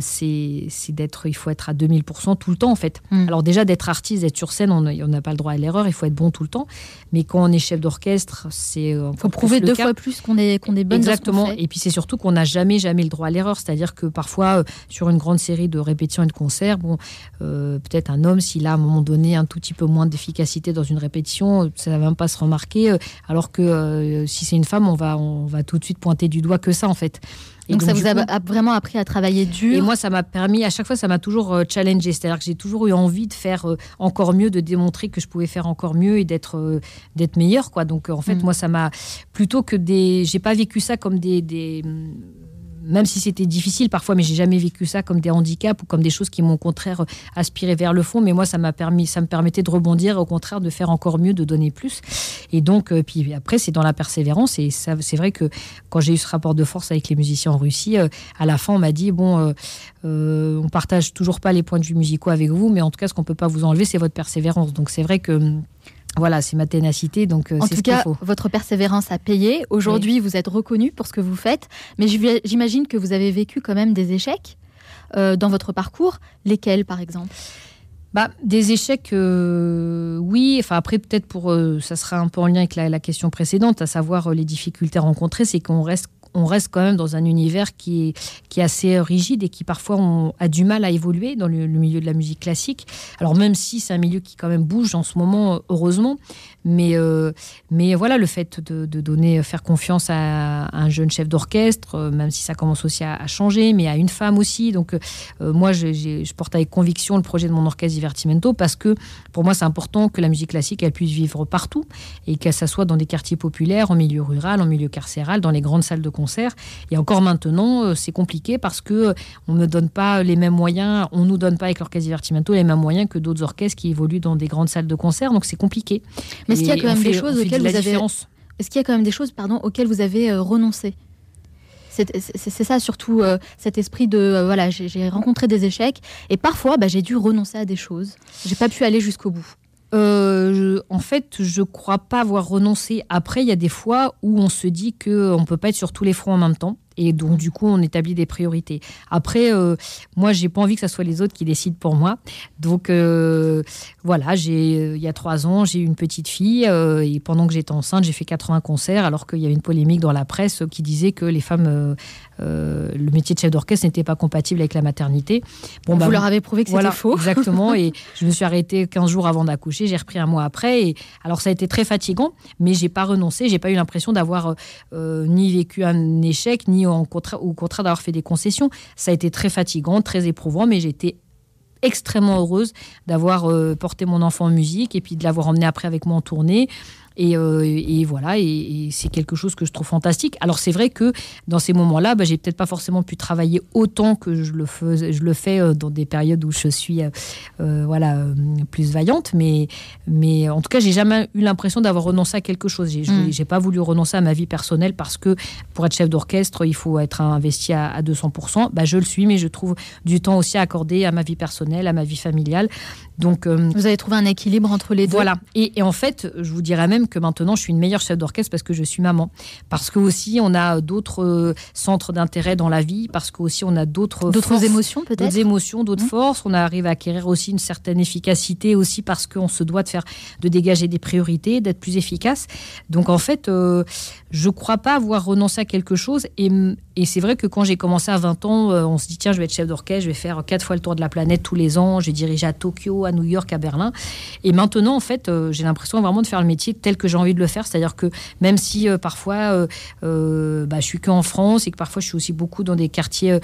c'est d'être... Il faut être à 2000% tout le temps, en fait. Hmm. Alors, déjà, d'être artiste, d'être sur scène, on n'a pas le droit à l'erreur. Il faut être bon tout le temps. Mais quand on est chef d'orchestre, c'est... Il faut prouver deux fois plus qu'on est, qu'on est Exactement. Et puis c'est surtout qu'on n'a jamais, jamais le droit à l'erreur. C'est-à-dire que parfois, euh, sur une grande série de répétitions et de concerts, bon, euh, peut-être un homme, s'il a à un moment donné un tout petit peu moins d'efficacité dans une répétition, ça ne va même pas se remarquer. Euh, alors que si c'est une femme, on va, on va tout de suite pointer du doigt que ça, en fait. Donc, ça vous a vraiment appris à travailler dur. Et moi, ça m'a permis, à chaque fois, ça m'a toujours challengé. C'est-à-dire que j'ai toujours eu envie de faire encore mieux, de démontrer que je pouvais faire encore mieux et d'être d'être meilleur. Quoi. Donc, en fait, mm. moi, ça m'a plutôt que des. J'ai pas vécu ça comme des, même si c'était difficile parfois, mais j'ai jamais vécu ça comme des handicaps ou comme des choses qui m'ont au contraire aspiré vers le fond. Mais moi, ça m'a permis, ça me permettait de rebondir, au contraire, de faire encore mieux, de donner plus. Et donc, euh, puis après, c'est dans la persévérance. Et c'est vrai que quand j'ai eu ce rapport de force avec les musiciens en Russie, euh, à la fin, on m'a dit bon, euh, on partage toujours pas les points de vue musicaux avec vous, mais en tout cas, ce qu'on peut pas vous enlever, c'est votre persévérance. Donc, c'est vrai que voilà, c'est ma ténacité. Donc, euh, en tout cas, votre persévérance a payé. Aujourd'hui, vous êtes reconnu pour ce que vous faites, mais j'imagine que vous avez vécu quand même des échecs euh, dans votre parcours. Lesquels, par exemple? Bah, des échecs, euh, oui. Enfin, après, peut-être pour. ça sera un peu en lien avec la, la question précédente, à savoir les difficultés rencontrées, c'est qu'on reste on reste quand même dans un univers qui est, assez rigide et qui parfois a du mal à évoluer dans le, milieu de la musique classique. Alors même si c'est un milieu qui quand même bouge en ce moment, heureusement, mais, euh, voilà, le fait de, donner, faire confiance à, un jeune chef d'orchestre, euh, même si ça commence aussi à, changer, mais à une femme aussi. Donc euh, moi, je, je, porte avec conviction le projet de mon orchestre Divertimento parce que pour moi, c'est important que la musique classique, elle puisse vivre partout et qu'elle s'assoie dans des quartiers populaires, en milieu rural, en milieu carcéral, dans les grandes salles de concert et encore maintenant, euh, c'est compliqué parce que euh, on ne donne pas les mêmes moyens, on nous donne pas avec l'orchestre Divertimento les mêmes moyens que d'autres orchestres qui évoluent dans des grandes salles de concert. Donc c'est compliqué. Mais est-ce qu'il y a quand même des choses auxquelles vous avez Est-ce qu'il y a quand même des choses, pardon, auxquelles vous avez euh, renoncé? C'est ça surtout cet esprit de voilà j'ai rencontré des échecs et parfois bah, j'ai dû renoncer à des choses. J'ai pas pu aller jusqu'au bout euh, en fait, je crois pas avoir renoncé. Après, il y a des fois où on se dit qu'on ne peut pas être sur tous les fronts en même temps. Et donc, du coup, on établit des priorités. Après, euh, moi, j'ai pas envie que ce soit les autres qui décident pour moi. Donc, euh, voilà, j'ai, euh, il y a trois ans, j'ai eu une petite fille. et pendant que j'étais enceinte, j'ai fait 80 concerts, alors qu'il y avait une polémique dans la presse qui disait que les femmes euh, le métier de chef d'orchestre n'était pas compatible avec la maternité. Bon, Vous bah, leur avez prouvé que c'était faux. Exactement. et je me suis arrêtée 15 jours avant d'accoucher. J'ai repris un mois après. Et alors, ça a été très fatigant, mais j'ai pas renoncé. J'ai pas eu l'impression d'avoir euh, ni vécu un échec, ni en au contraire d'avoir fait des concessions. Ça a été très fatigant, très éprouvant, mais j'étais extrêmement heureuse d'avoir euh, porté mon enfant en musique et puis de l'avoir emmené après avec moi en tournée. Euh, et, voilà, et, c'est quelque chose que je trouve fantastique. Alors c'est vrai que dans ces moments-là, bah, j'ai peut-être pas forcément pu travailler autant que je le, fais, je le fais euh, dans des périodes où je suis euh, voilà, plus vaillante, mais, mais en tout cas, j'ai jamais eu l'impression d'avoir renoncé à quelque chose. J'ai n'ai mm. pas voulu renoncer à ma vie personnelle parce que pour être chef d'orchestre, il faut être investi à, à 200%. Bah, je le suis, mais je trouve du temps aussi à accorder à ma vie personnelle, à ma vie familiale. Donc, vous avez trouvé un équilibre entre les deux. Voilà. Et, et en fait, je vous dirais même que maintenant je suis une meilleure chef d'orchestre parce que je suis maman. Parce que aussi on a d'autres euh, centres d'intérêt dans la vie, parce que aussi on a d'autres d'autres émotions peut-être, d'autres émotions, d'autres mmh. forces. On arrive à acquérir aussi une certaine efficacité aussi parce qu'on se doit de faire, de dégager des priorités, d'être plus efficace. Donc en fait, euh, je crois pas avoir renoncé à quelque chose. Et, et c'est vrai que quand j'ai commencé à 20 ans, euh, on se dit tiens je vais être chef d'orchestre, je vais faire quatre fois le tour de la planète tous les ans, je vais diriger à Tokyo, à New York, à Berlin. Et maintenant en fait, j'ai l'impression vraiment de faire le métier tel que j'ai envie de le faire. C'est-à-dire que même si euh, parfois euh, euh, bah, je suis qu'en France et que parfois je suis aussi beaucoup dans des quartiers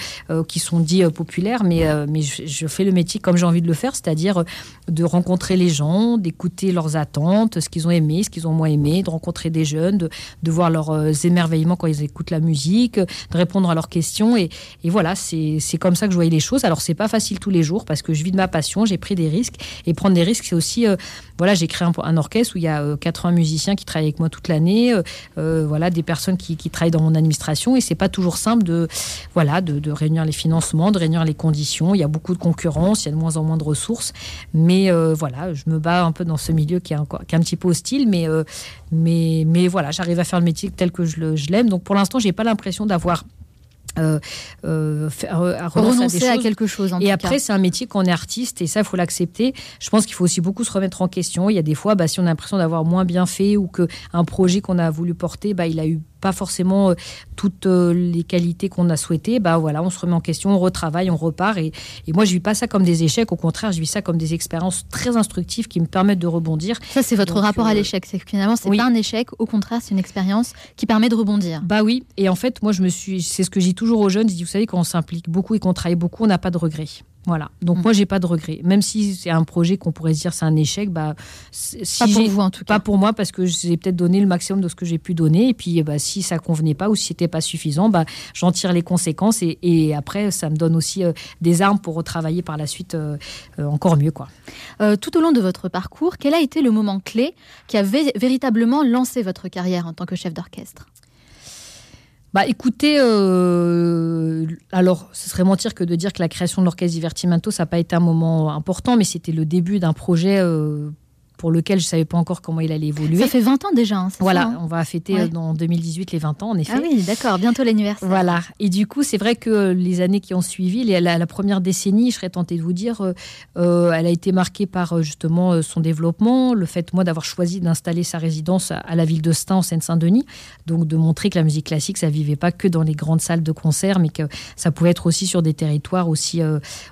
qui sont dits populaires, mais, mais je, fais le métier comme j'ai envie de le faire, c'est-à-dire de rencontrer les gens, d'écouter leurs attentes, ce qu'ils ont aimé, ce qu'ils ont moins aimé, de rencontrer des jeunes, de, de voir leurs émerveillements quand ils écoutent la musique, de répondre à leurs questions. Et, et voilà, c'est comme ça que je voyais les choses. Alors c'est pas facile tous les jours parce que je vis de ma passion, j'ai pris des risques. Et prendre des risques, c'est aussi, voilà, j'ai créé un, un, orchestre où il y a 80 musiciens qui travaillent avec moi toute l'année, euh, euh, voilà, des personnes qui, travaillent dans mon administration et c'est pas toujours simple de, voilà, de, réunir les financements, de réunir les conditions. Il y a beaucoup de concurrence, il y a de moins en moins de ressources, mais euh, voilà, je me bats un peu dans ce milieu qui est, encore, qui est un petit peu hostile, mais, mais, mais voilà, j'arrive à faire le métier tel que je l'aime. Donc pour l'instant, j'ai pas l'impression d'avoir euh, euh, à renoncer à, quelque chose. et après, c'est un métier qu'on est artiste et ça, il faut l'accepter. Je pense qu'il faut aussi beaucoup se remettre en question. Il y a des fois, bah, si on a l'impression d'avoir moins bien fait ou qu'un projet qu'on a voulu porter, bah, il a eu pas forcément euh, toutes euh, les qualités qu'on a souhaitées, bah voilà, on se remet en question, on retravaille, on repart. Et, et moi, je vis pas ça comme des échecs. Au contraire, je vis ça comme des expériences très instructives qui me permettent de rebondir. Ça, c'est votre rapport à euh, l'échec. C'est finalement, c'est pas un échec. Au contraire, c'est une expérience qui permet de rebondir. Bah oui. Et en fait, moi, je me suis, c'est ce que je dis toujours aux jeunes. Je dis, vous savez, quand on s'implique beaucoup et qu'on travaille beaucoup, on n'a pas de regrets. Voilà. Donc mm. moi j'ai pas de regrets. Même si c'est un projet qu'on pourrait se dire c'est un échec, bah si pas pour vous en tout cas. Pas pour moi parce que j'ai peut-être donné le maximum de ce que j'ai pu donner et puis bah, si ça convenait pas ou si c'était pas suffisant, bah j'en tire les conséquences et, après ça me donne aussi euh, des armes pour retravailler par la suite euh, euh, encore mieux quoi. tout au long de votre parcours, quel a été le moment clé qui a véritablement lancé votre carrière en tant que chef d'orchestre? Bah écoutez, euh, alors ce serait mentir que de dire que la création de l'orchestre Divertimento, ça n'a pas été un moment important, mais c'était le début d'un projet euh, pour lequel je ne savais pas encore comment il allait évoluer. Ça fait 20 ans déjà. Hein, voilà, ça, hein on va fêter euh, en 2018 les 20 ans, en effet. Ah oui, d'accord, bientôt l'anniversaire. Voilà. Et du coup, c'est vrai que les années qui ont suivi, la, la, première décennie, je serais tentée de vous dire, euh, euh, elle a été marquée par justement son développement, le fait, moi, d'avoir choisi d'installer sa résidence à, la ville de Stein, en Seine-Saint-Denis. Donc, de montrer que la musique classique, ça vivait pas que dans les grandes salles de concert, mais que ça pouvait être aussi sur des territoires aussi,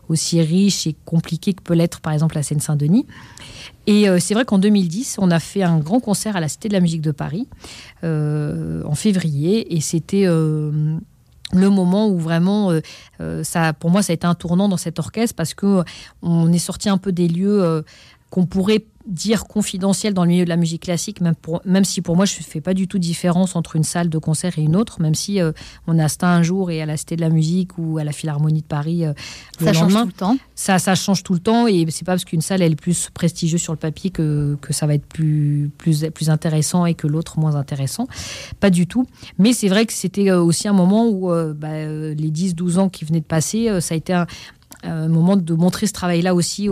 aussi riches et compliqués que peut l'être, par exemple, la Seine-Saint-Denis. Et euh, c'est vrai qu'en 2010, on a fait un grand concert à la Cité de la musique de Paris euh, en février, et c'était euh, le moment où vraiment, ça, pour moi, ça a été un tournant dans cet orchestre parce que on est sorti un peu des lieux qu'on pourrait dire confidentiel dans le milieu de la musique classique, même, pour, même si pour moi je ne fais pas du tout différence entre une salle de concert et une autre, même si euh, on a Stein un jour et à la Cité de la Musique ou à la Philharmonie de Paris euh, ça change tout le temps. Ça, ça change tout le temps et c'est pas parce qu'une salle elle est plus prestigieuse sur le papier que, que ça va être plus, plus, plus intéressant et que l'autre moins intéressant. Pas du tout. Mais c'est vrai que c'était euh, aussi un moment où bah, les 10-12 ans qui venaient de passer, ça a été un, un moment de montrer ce travail-là aussi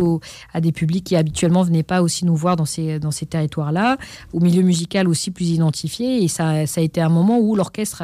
à des publics qui habituellement venaient pas aussi nous voir dans ces, dans ces territoires-là, au milieu musical aussi plus identifié. Et ça, ça a été un moment où l'orchestre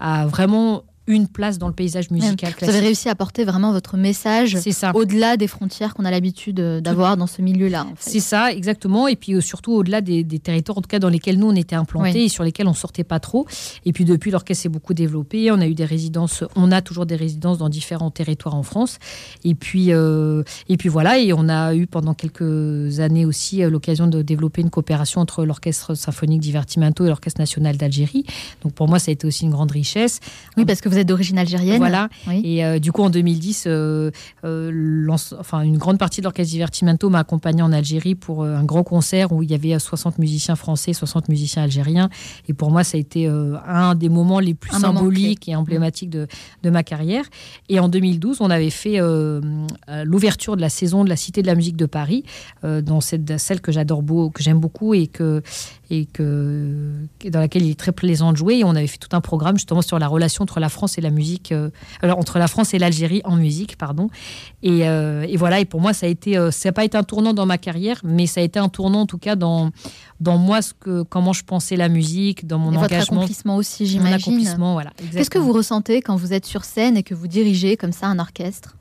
a, vraiment une place dans le paysage musical Vous avez réussi à porter vraiment votre message au-delà des frontières qu'on a l'habitude euh, d'avoir dans ce milieu-là. C'est ça, exactement. Et puis euh, surtout au-delà des, territoires, en tout cas dans lesquels nous on était implantés et sur lesquels on sortait pas trop. Et puis depuis, l'orchestre s'est beaucoup développé. On a eu des résidences, on a toujours des résidences dans différents territoires en France. Et puis, euh, et puis voilà. Et on a eu pendant quelques années aussi l'occasion de développer une coopération entre l'orchestre symphonique Divertimento et l'orchestre national d'Algérie. Donc pour moi, ça a été aussi une grande richesse. Oui, parce que vous êtes d'origine algérienne. Voilà. Et euh, du coup, en 2010, euh, euh, enfin, une grande partie de l'orchestre Divertimento m'a accompagné en Algérie pour un grand concert où il y avait 60 musiciens français, 60 musiciens algériens. Et pour moi, ça a été un des moments les plus symboliques et emblématiques de, de, ma carrière. Et en 2012, on avait fait l'ouverture de la saison de la Cité de la musique de Paris, dans cette, celle que j'adore que j'aime beaucoup et que et que dans laquelle il est très plaisant de jouer. Et on avait fait tout un programme justement sur la relation entre la France et la musique, euh, alors entre la France et l'Algérie en musique, pardon. Et, euh, et, voilà. Et pour moi, ça a été, euh, ça n'a pas été un tournant dans ma carrière, mais ça a été un tournant en tout cas dans dans moi ce que comment je pensais la musique, dans mon et engagement. Votre accomplissement aussi, j'imagine. Mon accomplissement, voilà. Qu'est-ce que vous ressentez quand vous êtes sur scène et que vous dirigez comme ça un orchestre?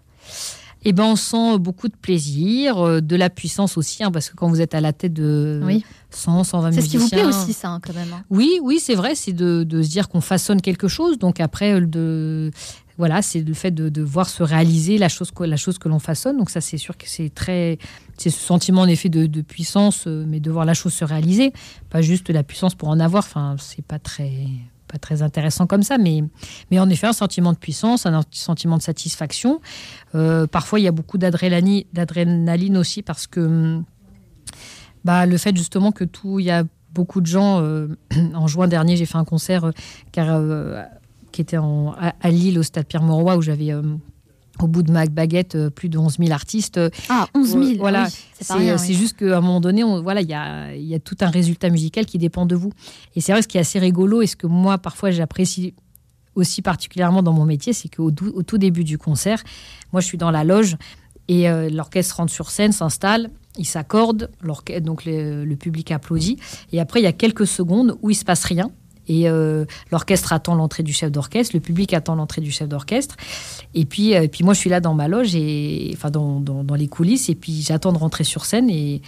Eh ben, on sent beaucoup de plaisir, de la puissance aussi, hein, parce que quand vous êtes à la tête de oui. 100, 120 musiciens... C'est ce qui vous plaît aussi, ça, hein, quand même. Hein. Oui, oui, c'est vrai, c'est de, se dire qu'on façonne quelque chose. Donc après, de, voilà, c'est le fait de, voir se réaliser la chose, la chose que l'on façonne. Donc ça, c'est sûr que c'est très, c'est ce sentiment en effet de, puissance, euh, mais de voir la chose se réaliser, pas juste la puissance pour en avoir. Enfin, c'est pas très, très intéressant comme ça, mais, mais en effet, un sentiment de puissance, un sentiment de satisfaction. Euh, parfois, il y a beaucoup d'adrénaline aussi parce que bah, le fait justement que tout, il y a beaucoup de gens. Euh, en juin dernier, j'ai fait un concert euh, car, qui était en, à, Lille, au stade Pierre-Mauroy, où j'avais au bout de ma baguette plus de 11 000 artistes. Ah, 11 000 Voilà, c'est juste qu'à un moment donné, voilà, il y a, y a tout un résultat musical qui dépend de vous. Et c'est vrai, ce qui est assez rigolo et ce que moi, parfois, j'apprécie aussi particulièrement dans mon métier, c'est qu'au au tout début du concert, moi, je suis dans la loge et l'orchestre rentre sur scène, s'installe il s'accorde, donc le, public applaudit, et après il y a quelques secondes où il se passe rien. Et euh, l'orchestre attend l'entrée du chef d'orchestre, le public attend l'entrée du chef d'orchestre. Et puis, euh, puis moi, je suis là dans ma loge, et, enfin dans, dans les coulisses, et puis j'attends de rentrer sur scène. Et,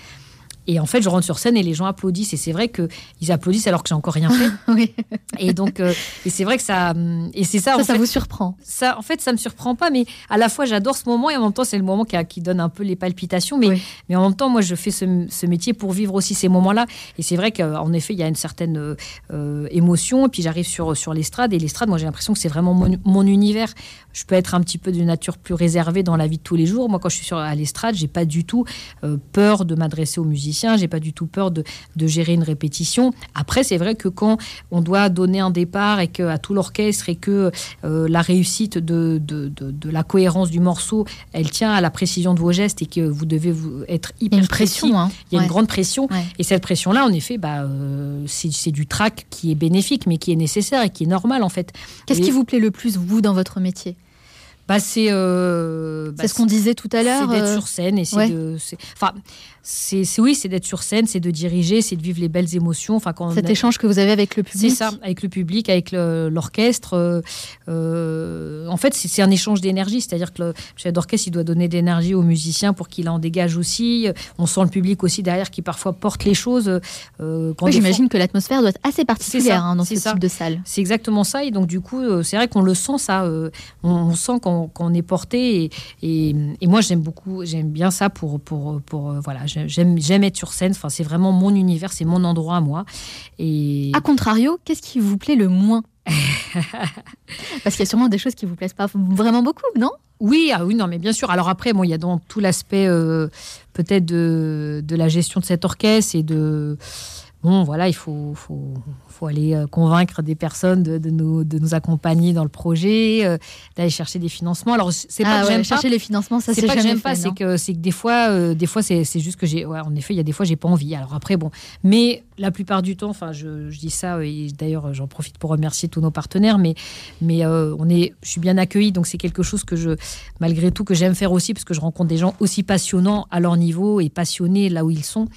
et en fait, je rentre sur scène et les gens applaudissent. Et c'est vrai qu'ils applaudissent alors que j'ai encore rien fait. oui. Et donc, euh, et c'est vrai que ça. Et c'est ça. Ça, ça vous surprend Ça, en fait, ça me surprend pas. Mais à la fois, j'adore ce moment et en même temps, c'est le moment qui, qui, donne un peu les palpitations. Mais, mais en même temps, moi, je fais ce, ce métier pour vivre aussi ces moments-là. Et c'est vrai qu'en effet, il y a une certaine euh, émotion. Et puis, j'arrive sur, sur l'estrade. Et l'estrade, moi, j'ai l'impression que c'est vraiment mon, mon, univers. Je peux être un petit peu d'une nature plus réservée dans la vie de tous les jours. Moi, quand je suis sur, à l'estrade, j'ai pas du tout euh, peur de m'adresser aux musiciens j'ai pas du tout peur de, gérer une répétition. Après, c'est vrai que quand on doit donner un départ et que à tout l'orchestre et que euh, la réussite de, de, la cohérence du morceau, elle tient à la précision de vos gestes et que vous devez vous être hyper Il y a une pression, hein. il y a une grande pression. Et cette pression-là, en effet, bah, euh, c'est du trac qui est bénéfique, mais qui est nécessaire et qui est normal en fait. Qu'est-ce qui vous plaît le plus vous dans votre métier? Bah, c'est euh, bah, ce qu'on disait tout à l'heure. C'est d'être sur scène et c'est de. Enfin, c'est oui, c'est d'être sur scène, c'est de diriger, c'est de vivre les belles émotions. Enfin, quand Cet échange que vous avez avec le public. C'est ça, avec le public, avec l'orchestre. Euh, euh, en fait, c'est un échange d'énergie, c'est-à-dire que le chef d'orchestre, il doit donner de l'énergie aux musiciens pour qu'il en dégage aussi. On sent le public aussi derrière qui parfois porte les choses. Euh, J'imagine que l'atmosphère doit être assez particulière hein, dans ce type de salle. C'est exactement ça, et donc du coup, euh, c'est vrai qu'on le sent ça. On, sent qu'on est porté, et, et, et moi j'aime beaucoup, j'aime bien ça pour pour pour voilà j'aime être sur scène. Enfin, c'est vraiment mon univers, c'est mon endroit à moi. Et à contrario, qu'est-ce qui vous plaît le moins? Parce qu'il y a sûrement des choses qui vous plaisent pas vraiment beaucoup, non? Oui, ah oui, non, mais bien sûr. Alors après, bon, il y a dans tout l'aspect euh, peut-être de, de, la gestion de cet orchestre et de bon, voilà, il faut, faut, faut aller euh, convaincre des personnes de, de, nous, de nous accompagner dans le projet, euh, d'aller chercher des financements. Alors, c'est pas ah que j'aime chercher les financements, ça c'est pas que j'aime pas, c'est que que des fois, euh, des fois c'est juste que j'ai, ouais, en effet, il y a des fois j'ai pas envie. Alors après, bon, mais la plupart du temps, enfin, je, je dis ça et d'ailleurs j'en profite pour remercier tous nos partenaires, mais mais on est, je suis bien accueillie, donc c'est quelque chose que je, malgré tout, que j'aime faire aussi parce que je rencontre des gens aussi passionnants à leur niveau et passionnés là où ils sont.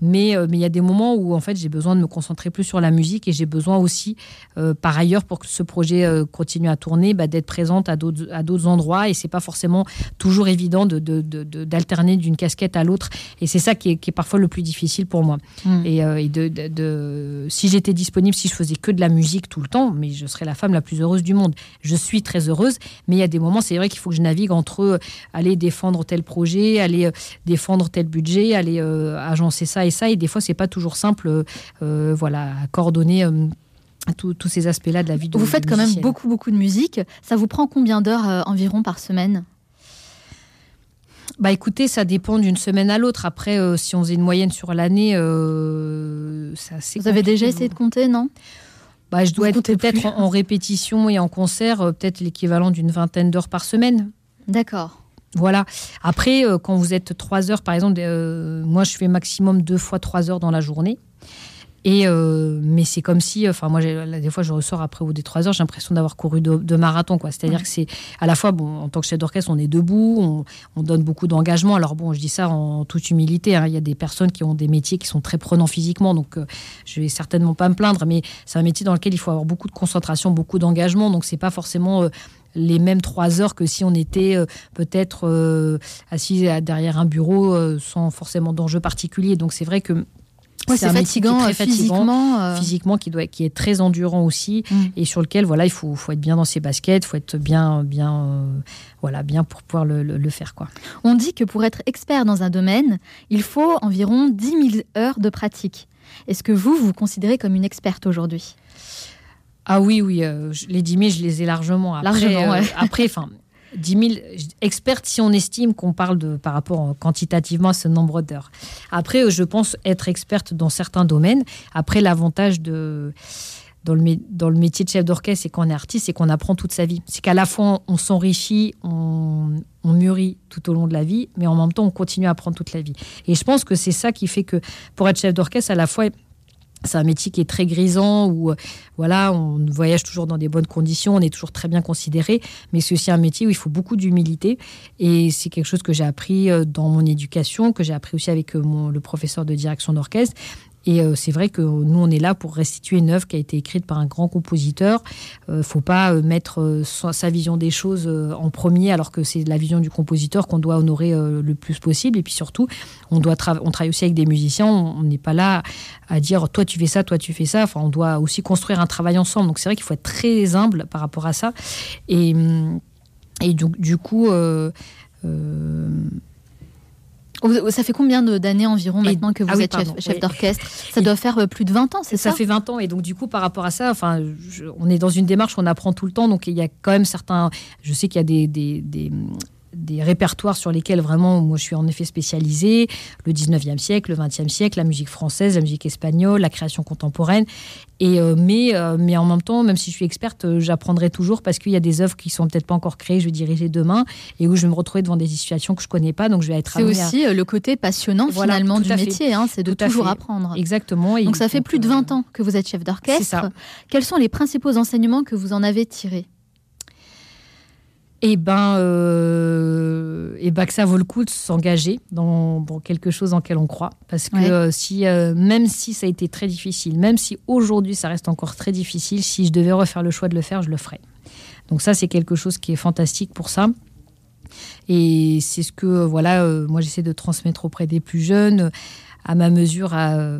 Mais mais il y a des moments où en fait j'ai besoin de me concentrer plus sur la musique et j'ai besoin aussi, par ailleurs, pour que ce projet continue à tourner, bah, d'être présente à d'autres à d'autres endroits et c'est pas forcément toujours évident de d'alterner d'une casquette à l'autre et c'est ça qui est, qui est, parfois le plus difficile pour moi. Mm. Et, et de, de, si j'étais disponible, si je faisais que de la musique tout le temps, mais je serais la femme la plus heureuse du monde. Je suis très heureuse, mais il y a des moments, c'est vrai qu'il faut que je navigue entre euh, aller défendre tel projet, aller euh, défendre tel budget, aller euh, agencer ça et ça. Et des fois, c'est pas toujours simple, voilà, à coordonner. tous ces aspects-là de la vie de Vous faites quand même beaucoup, beaucoup de musique. Ça vous prend combien d'heures environ par semaine? Bah écoutez, ça dépend d'une semaine à l'autre. Après, si on faisait une moyenne sur l'année, c'est Vous avez déjà essayé de compter, non? Bah, je dois être peut-être en, répétition et en concert, euh, peut-être l'équivalent d'une vingtaine d'heures par semaine. D'accord. Voilà. Après, euh, quand vous êtes trois heures, par exemple, euh, moi je fais maximum deux fois trois heures dans la journée. Et euh, mais c'est comme si, enfin moi, des fois, je ressors après au des trois heures, j'ai l'impression d'avoir couru de, marathon, quoi. C'est-à-dire que c'est à la fois, bon, en tant que chef d'orchestre, on est debout, on, donne beaucoup d'engagement. Alors bon, je dis ça en toute humilité. Hein. Il y a des personnes qui ont des métiers qui sont très prenants physiquement, donc euh, je vais certainement pas me plaindre. Mais c'est un métier dans lequel il faut avoir beaucoup de concentration, beaucoup d'engagement. Donc c'est pas forcément euh, les mêmes trois heures que si on était peut-être assis derrière un bureau sans forcément d'enjeu particulier. Donc c'est vrai que c'est fatigant, très physiquement, euh. physiquement qui doit, qui est très endurant aussi, mm. et sur lequel voilà, il faut, faut être bien dans ses baskets, il faut être bien, bien, euh, voilà, bien pour pouvoir le, le, faire quoi. On dit que pour être expert dans un domaine, il faut environ 10 000 heures de pratique. Est-ce que vous vous, considérez comme une experte aujourd'hui? Ah oui, oui, euh, les 10 000, je les ai largement. Après, largement, après, enfin, 10 000 expertes si on estime qu'on parle de, par rapport quantitativement à ce nombre d'heures. Après, je pense être experte dans certains domaines. Après, l'avantage de dans le, dans le métier de chef d'orchestre et qu'on est artiste, c'est qu'on apprend toute sa vie. C'est qu'à la fois, on s'enrichit, on, on, mûrit tout au long de la vie, mais en même temps, on continue à apprendre toute la vie. Et je pense que c'est ça qui fait que pour être chef d'orchestre, à la fois, c'est un métier qui est très grisant où euh, voilà, on voyage toujours dans des bonnes conditions, on est toujours très bien considéré, mais c'est aussi un métier où il faut beaucoup d'humilité. Et c'est quelque chose que j'ai appris euh, dans mon éducation, que j'ai appris aussi avec euh, le professeur de direction d'orchestre et euh, c'est vrai que nous, on est là pour restituer une œuvre qui a été écrite par un grand compositeur. Il euh, ne faut pas euh, mettre sa vision des choses en premier, alors que c'est la vision du compositeur qu'on doit honorer le plus possible. Et puis surtout, on, doit on travaille aussi avec des musiciens. On n'est pas là à dire toi tu fais ça, toi tu fais ça. Enfin, on doit aussi construire un travail ensemble. Donc c'est vrai qu'il faut être très humble par rapport à ça. Et, et donc, du coup, ça fait combien d'années environ maintenant que vous ah êtes chef, d'orchestre? Ça doit faire euh, plus de 20 ans, c'est ça Ça? fait 20 ans et donc du coup par rapport à ça, enfin, on est dans une démarche où on apprend tout le temps, donc il y a quand même certains. Je sais qu'il y a des, des, des des répertoires sur lesquels vraiment moi je suis en effet spécialisée, le 19e siècle, le 20e siècle, la musique française, la musique espagnole, la création contemporaine. Et, euh, mais, euh, mais en même temps, même si je suis experte, euh, j'apprendrai toujours parce qu'il y a des œuvres qui sont peut-être pas encore créées, je vais diriger demain et où je vais me retrouver devant des situations que je connais pas, donc je vais être. C'est aussi le côté passionnant finalement du métier, hein, c'est de toujours apprendre. Exactement. donc ça fait plus de 20 ans que vous êtes chef d'orchestre. Quels sont les principaux enseignements que vous en avez tirés? Et ben, euh, et ben que ça vaut le coup de s'engager dans, quelque chose en lequel on croit. Parce que euh, si, euh, même si ça a été très difficile, même si aujourd'hui ça reste encore très difficile, si je devais refaire le choix de le faire, je le ferais. Donc ça, c'est quelque chose qui est fantastique pour ça. Et c'est ce que, voilà, moi j'essaie de transmettre auprès des plus jeunes à ma mesure,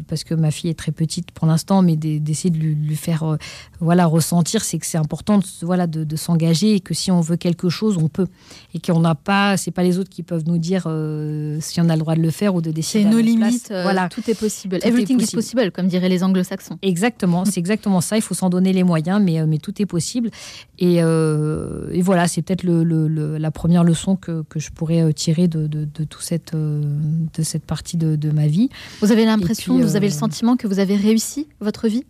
parce que ma fille est très petite pour l'instant, mais d'essayer de lui, faire voilà, ressentir, c'est que c'est important de, voilà, de, s'engager et que si on veut quelque chose, on peut. Et qu'on n'a pas, c'est pas les autres qui peuvent nous dire euh, si on a le droit de le faire ou de décider. C'est nos limites, euh, voilà. tout est possible. Everything is possible, comme diraient les anglo-saxons. Exactement, c'est exactement ça. Il faut s'en donner les moyens, mais, mais tout est possible. Et, et voilà, c'est peut-être le, la première leçon que, que je pourrais tirer de, de, de, tout cette, de cette partie de, de ma vie. Vous avez l'impression, vous avez le euh, sentiment que vous avez réussi votre vie?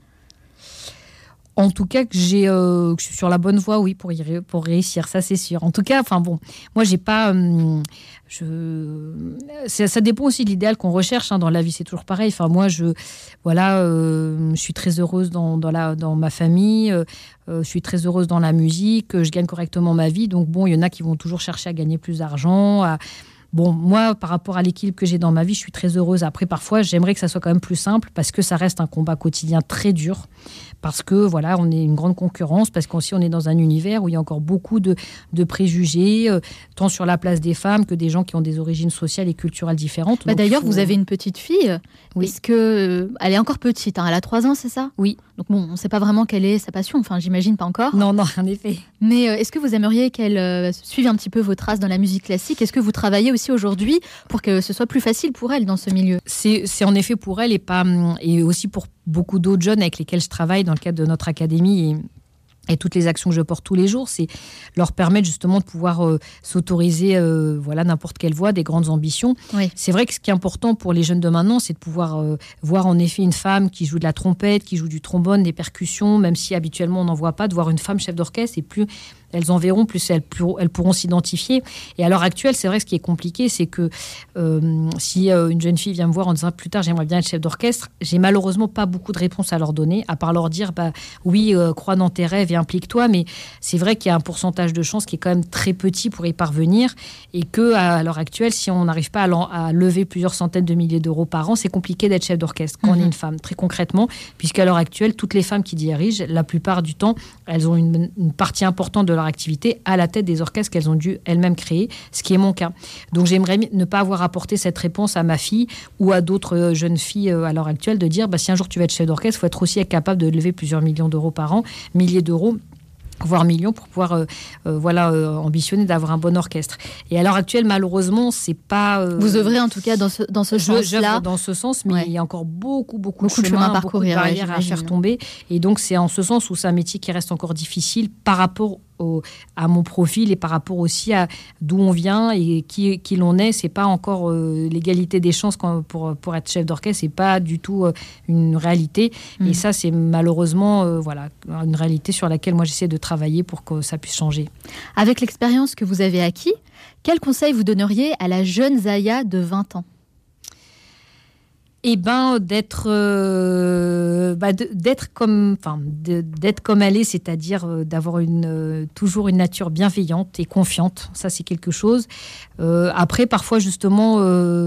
En tout cas, que, j'ai, euh, je suis sur la bonne voie, oui, pour, pour réussir, ça c'est sûr. En tout cas, enfin bon, moi j'ai pas. Hum, je, ça, dépend aussi de l'idéal qu'on recherche hein, dans la vie, c'est toujours pareil. Enfin, moi, je, voilà, euh, je suis très heureuse dans, dans, la, dans ma famille, je suis très heureuse dans la musique, je gagne correctement ma vie. Donc bon, il y en a qui vont toujours chercher à gagner plus d'argent, bon, moi, par rapport à l'équilibre que j'ai dans ma vie, je suis très heureuse. Après, parfois, j'aimerais que ça soit quand même plus simple parce que ça reste un combat quotidien très dur parce que voilà, on est une grande concurrence, parce qu'aussi on est dans un univers où il y a encore beaucoup de, préjugés, euh, tant sur la place des femmes que des gens qui ont des origines sociales et culturelles différentes. Bah, d'ailleurs, vous avez une petite fille. Oui. Est-ce que euh, elle est encore petite hein, Elle a 3 ans, c'est ça? Oui. Donc bon, on ne sait pas vraiment quelle est sa passion. Enfin, j'imagine pas encore. Non, non, en effet. Mais euh, est-ce que vous aimeriez qu'elle suive un petit peu vos traces dans la musique classique? Est-ce que vous travaillez aussi aujourd'hui pour que ce soit plus facile pour elle dans ce milieu C'est en effet pour elle et pas et aussi pour beaucoup d'autres jeunes avec lesquels je travaille dans le cadre de notre académie et, toutes les actions que je porte tous les jours, c'est leur permettre justement de pouvoir euh, s'autoriser euh, voilà n'importe quelle voie, des grandes ambitions. C'est vrai que ce qui est important pour les jeunes de maintenant, c'est de pouvoir euh, voir en effet une femme qui joue de la trompette, qui joue du trombone, des percussions, même si habituellement on n'en voit pas, de voir une femme chef d'orchestre et plus elles en verront, plus elles, elles pourront s'identifier. Et à l'heure actuelle, c'est vrai, ce qui est compliqué, c'est que euh, si euh, une jeune fille vient me voir en disant plus tard j'aimerais bien être chef d'orchestre, j'ai malheureusement pas beaucoup de réponses à leur donner, à part leur dire bah oui, euh, crois dans tes rêves et implique-toi. Mais c'est vrai qu'il y a un pourcentage de chance qui est quand même très petit pour y parvenir, et que à l'heure actuelle, si on n'arrive pas à, lever plusieurs centaines de milliers d'euros par an, c'est compliqué d'être chef d'orchestre quand on est mhm. une femme, très concrètement, puisqu'à l'heure actuelle, toutes les femmes qui dirigent, la plupart du temps, elles ont une, une partie importante de leur activité à la tête des orchestres qu'elles ont dû elles-mêmes créer, ce qui est mon cas. Donc j'aimerais ne pas avoir apporté cette réponse à ma fille ou à d'autres euh, jeunes filles euh, à l'heure actuelle de dire bah, si un jour tu vas être chef d'orchestre, il faut être aussi capable de lever plusieurs millions d'euros par an, milliers d'euros voire millions pour pouvoir euh, voilà ambitionner d'avoir un bon orchestre. Et à l'heure actuelle, malheureusement, c'est pas. Vous œuvrez en tout cas dans ce dans ce sens-là. Dans ce sens, mais il y a encore beaucoup beaucoup, de, chemin, à parcourir, beaucoup de à faire tomber. Et donc c'est en ce sens où c'est un métier qui reste encore difficile par rapport à mon profil et par rapport aussi à d'où on vient et qui, qui l'on est. C'est pas encore euh, l'égalité des chances pour, pour être chef d'orchestre, c'est pas du tout euh, une réalité. Et mm. ça, c'est malheureusement euh, voilà, une réalité sur laquelle moi j'essaie de travailler pour que ça puisse changer. Avec l'expérience que vous avez acquis, quel conseil vous donneriez à la jeune Zaya de 20 ans? Eh ben d'être euh, bah, d'être comme enfin d'être comme elle est c'est-à-dire euh, d'avoir une euh, toujours une nature bienveillante et confiante. Ça c'est quelque chose. Après parfois justement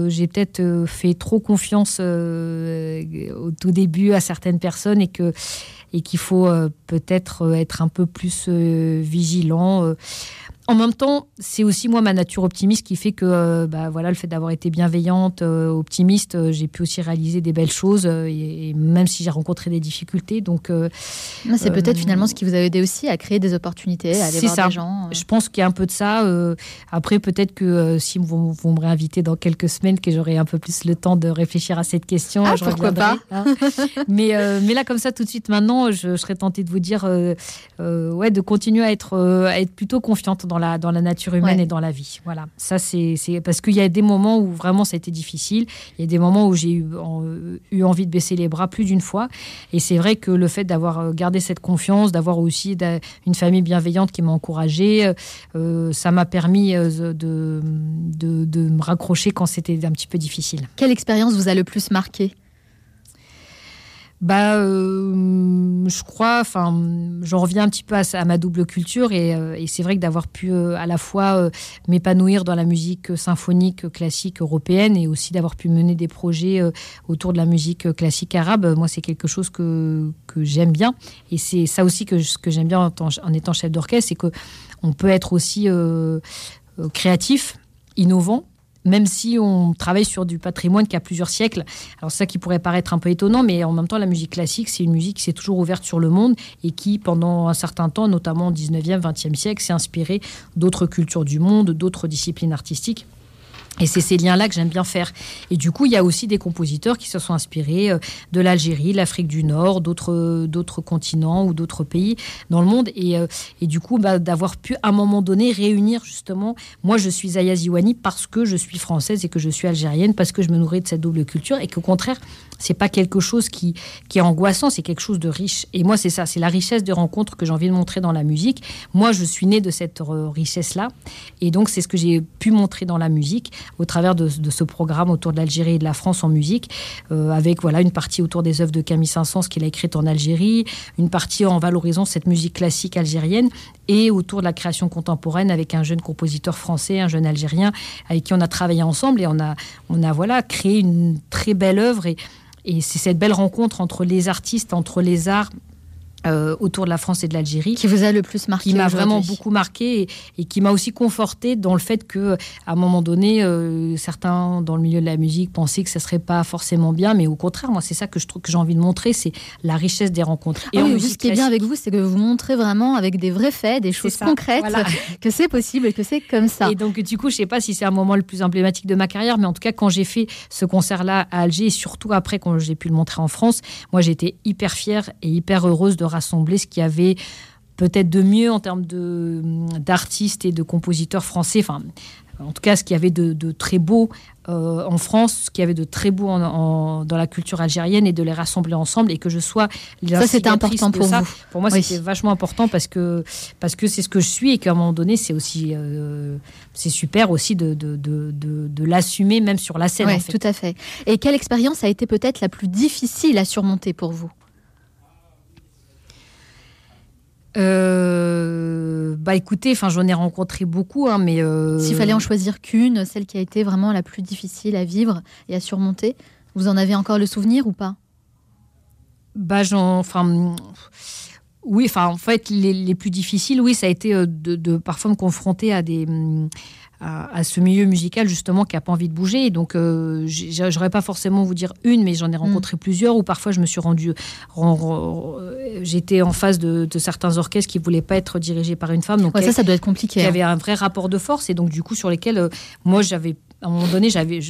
j'ai peut-être fait trop confiance au tout début à certaines personnes et que et qu'il faut peut-être être un peu plus vigilant en même temps, c'est aussi moi ma nature optimiste qui fait que euh, bah, voilà, le fait d'avoir été bienveillante, euh, optimiste, euh, j'ai pu aussi réaliser des belles choses, et, même si j'ai rencontré des difficultés. Donc, c'est peut-être finalement ce qui vous a aidé aussi à créer des opportunités, à aller voir des gens. Je pense qu'il y a un peu de ça. après, peut-être que si vous, vous, me réinvitez dans quelques semaines, que j'aurai un peu plus le temps de réfléchir à cette question. Ah, je pourquoi pas hein. mais, mais là, comme ça, tout de suite, maintenant, je, serais tentée de vous dire ouais, de continuer à être, à être plutôt confiante dans dans la nature humaine et dans la vie. Voilà. Ça, c'est parce qu'il y a des moments où vraiment ça a été difficile. Il y a des moments où j'ai eu, eu envie de baisser les bras plus d'une fois. Et c'est vrai que le fait d'avoir euh, gardé cette confiance, d'avoir aussi une famille bienveillante qui m'a encouragée, euh, euh, ça m'a permis de, de, de me raccrocher quand c'était un petit peu difficile. Quelle expérience vous a le plus marqué? Bah, euh, je crois, enfin, j'en reviens un petit peu à, ma double culture et, euh, et c'est vrai que d'avoir pu euh, à la fois m'épanouir dans la musique symphonique classique européenne et aussi d'avoir pu mener des projets autour de la musique classique arabe, moi c'est quelque chose que, que j'aime bien. Et c'est ça aussi que, que j'aime bien en, en, étant chef d'orchestre, c'est que on peut être aussi créatif, innovant même si on travaille sur du patrimoine qui a plusieurs siècles. Alors ça qui pourrait paraître un peu étonnant, mais en même temps la musique classique, c'est une musique qui s'est toujours ouverte sur le monde et qui, pendant un certain temps, notamment au 19e, 20e siècle, s'est inspirée d'autres cultures du monde, d'autres disciplines artistiques. Et c'est ces liens-là que j'aime bien faire. Et du coup, il y a aussi des compositeurs qui se sont inspirés euh, de l'Algérie, l'Afrique du Nord, d'autres, d'autres continents ou d'autres pays dans le monde. Et, euh, et du coup, bah, d'avoir pu, à un moment donné, réunir justement, moi, je suis Aya Ziwani parce que je suis française et que je suis algérienne, parce que je me nourris de cette double culture et qu'au contraire, c'est pas quelque chose qui, qui est angoissant, c'est quelque chose de riche. Et moi, c'est ça, c'est la richesse des rencontres que j'ai envie de montrer dans la musique. Moi, je suis née de cette richesse-là. Et donc, c'est ce que j'ai pu montrer dans la musique au travers de, ce programme autour de l'Algérie et de la France en musique, avec voilà une partie autour des œuvres de Camille Saint-Saëns qu'il a écrites en Algérie, une partie en valorisant cette musique classique algérienne et autour de la création contemporaine avec un jeune compositeur français, un jeune Algérien, avec qui on a travaillé ensemble et on a, on a voilà créé une très belle œuvre et, et c'est cette belle rencontre entre les artistes, entre les arts euh, autour de la France et de l'Algérie. Qui vous a le plus marqué Qui m'a vraiment beaucoup marqué et, qui m'a aussi conforté dans le fait que, à un moment donné, euh, certains dans le milieu de la musique pensaient que ça serait pas forcément bien, mais au contraire, moi, c'est ça que je trouve que j'ai envie de montrer, c'est la richesse des rencontres. Et ah oui, ce qui est bien avec vous, c'est que vous montrez vraiment avec des vrais faits, des choses concrètes, que c'est possible et que c'est comme ça. Et donc, du coup, je sais pas si c'est un moment le plus emblématique de ma carrière, mais en tout cas, quand j'ai fait ce concert-là à Alger, et surtout après, quand j'ai pu le montrer en France, moi, j'étais hyper fière et hyper heureuse de rassembler ce qu'il y avait peut-être de mieux en termes d'artistes et de compositeurs français. Enfin, en tout cas, ce qu'il y avait de, très beau euh, en France, ce qu'il y avait de très beau dans la culture algérienne et de les rassembler ensemble et que je sois ça c'était important pour vous. Pour moi, c'était vachement important parce que parce que c'est ce que je suis et qu'à un moment donné, c'est aussi euh, c'est super aussi de, de, de, de l'assumer même sur la scène. Oui, tout à fait. Et quelle expérience a été peut-être la plus difficile à surmonter pour vous? Euh, bah écoutez, enfin j'en ai rencontré beaucoup, hein, mais euh, s'il fallait en choisir qu'une, celle qui a été vraiment la plus difficile à vivre et à surmonter, vous en avez encore le souvenir ou pas? Bah j'en, enfin oui, enfin en fait les, plus difficiles, oui, ça a été euh, de, de parfois me confronter à des à, ce milieu musical justement qui a pas envie de bouger. Et donc, euh, j'aurais pas forcément vous dire une, mais j'en ai rencontré mm. plusieurs où parfois je me suis rendu, j'étais en face de, certains orchestres qui voulaient pas être dirigés par une femme. Donc ça, ça doit être compliqué. Il y avait un vrai rapport de force et donc du coup sur lesquels euh, moi j'avais à un moment donné, j'avais,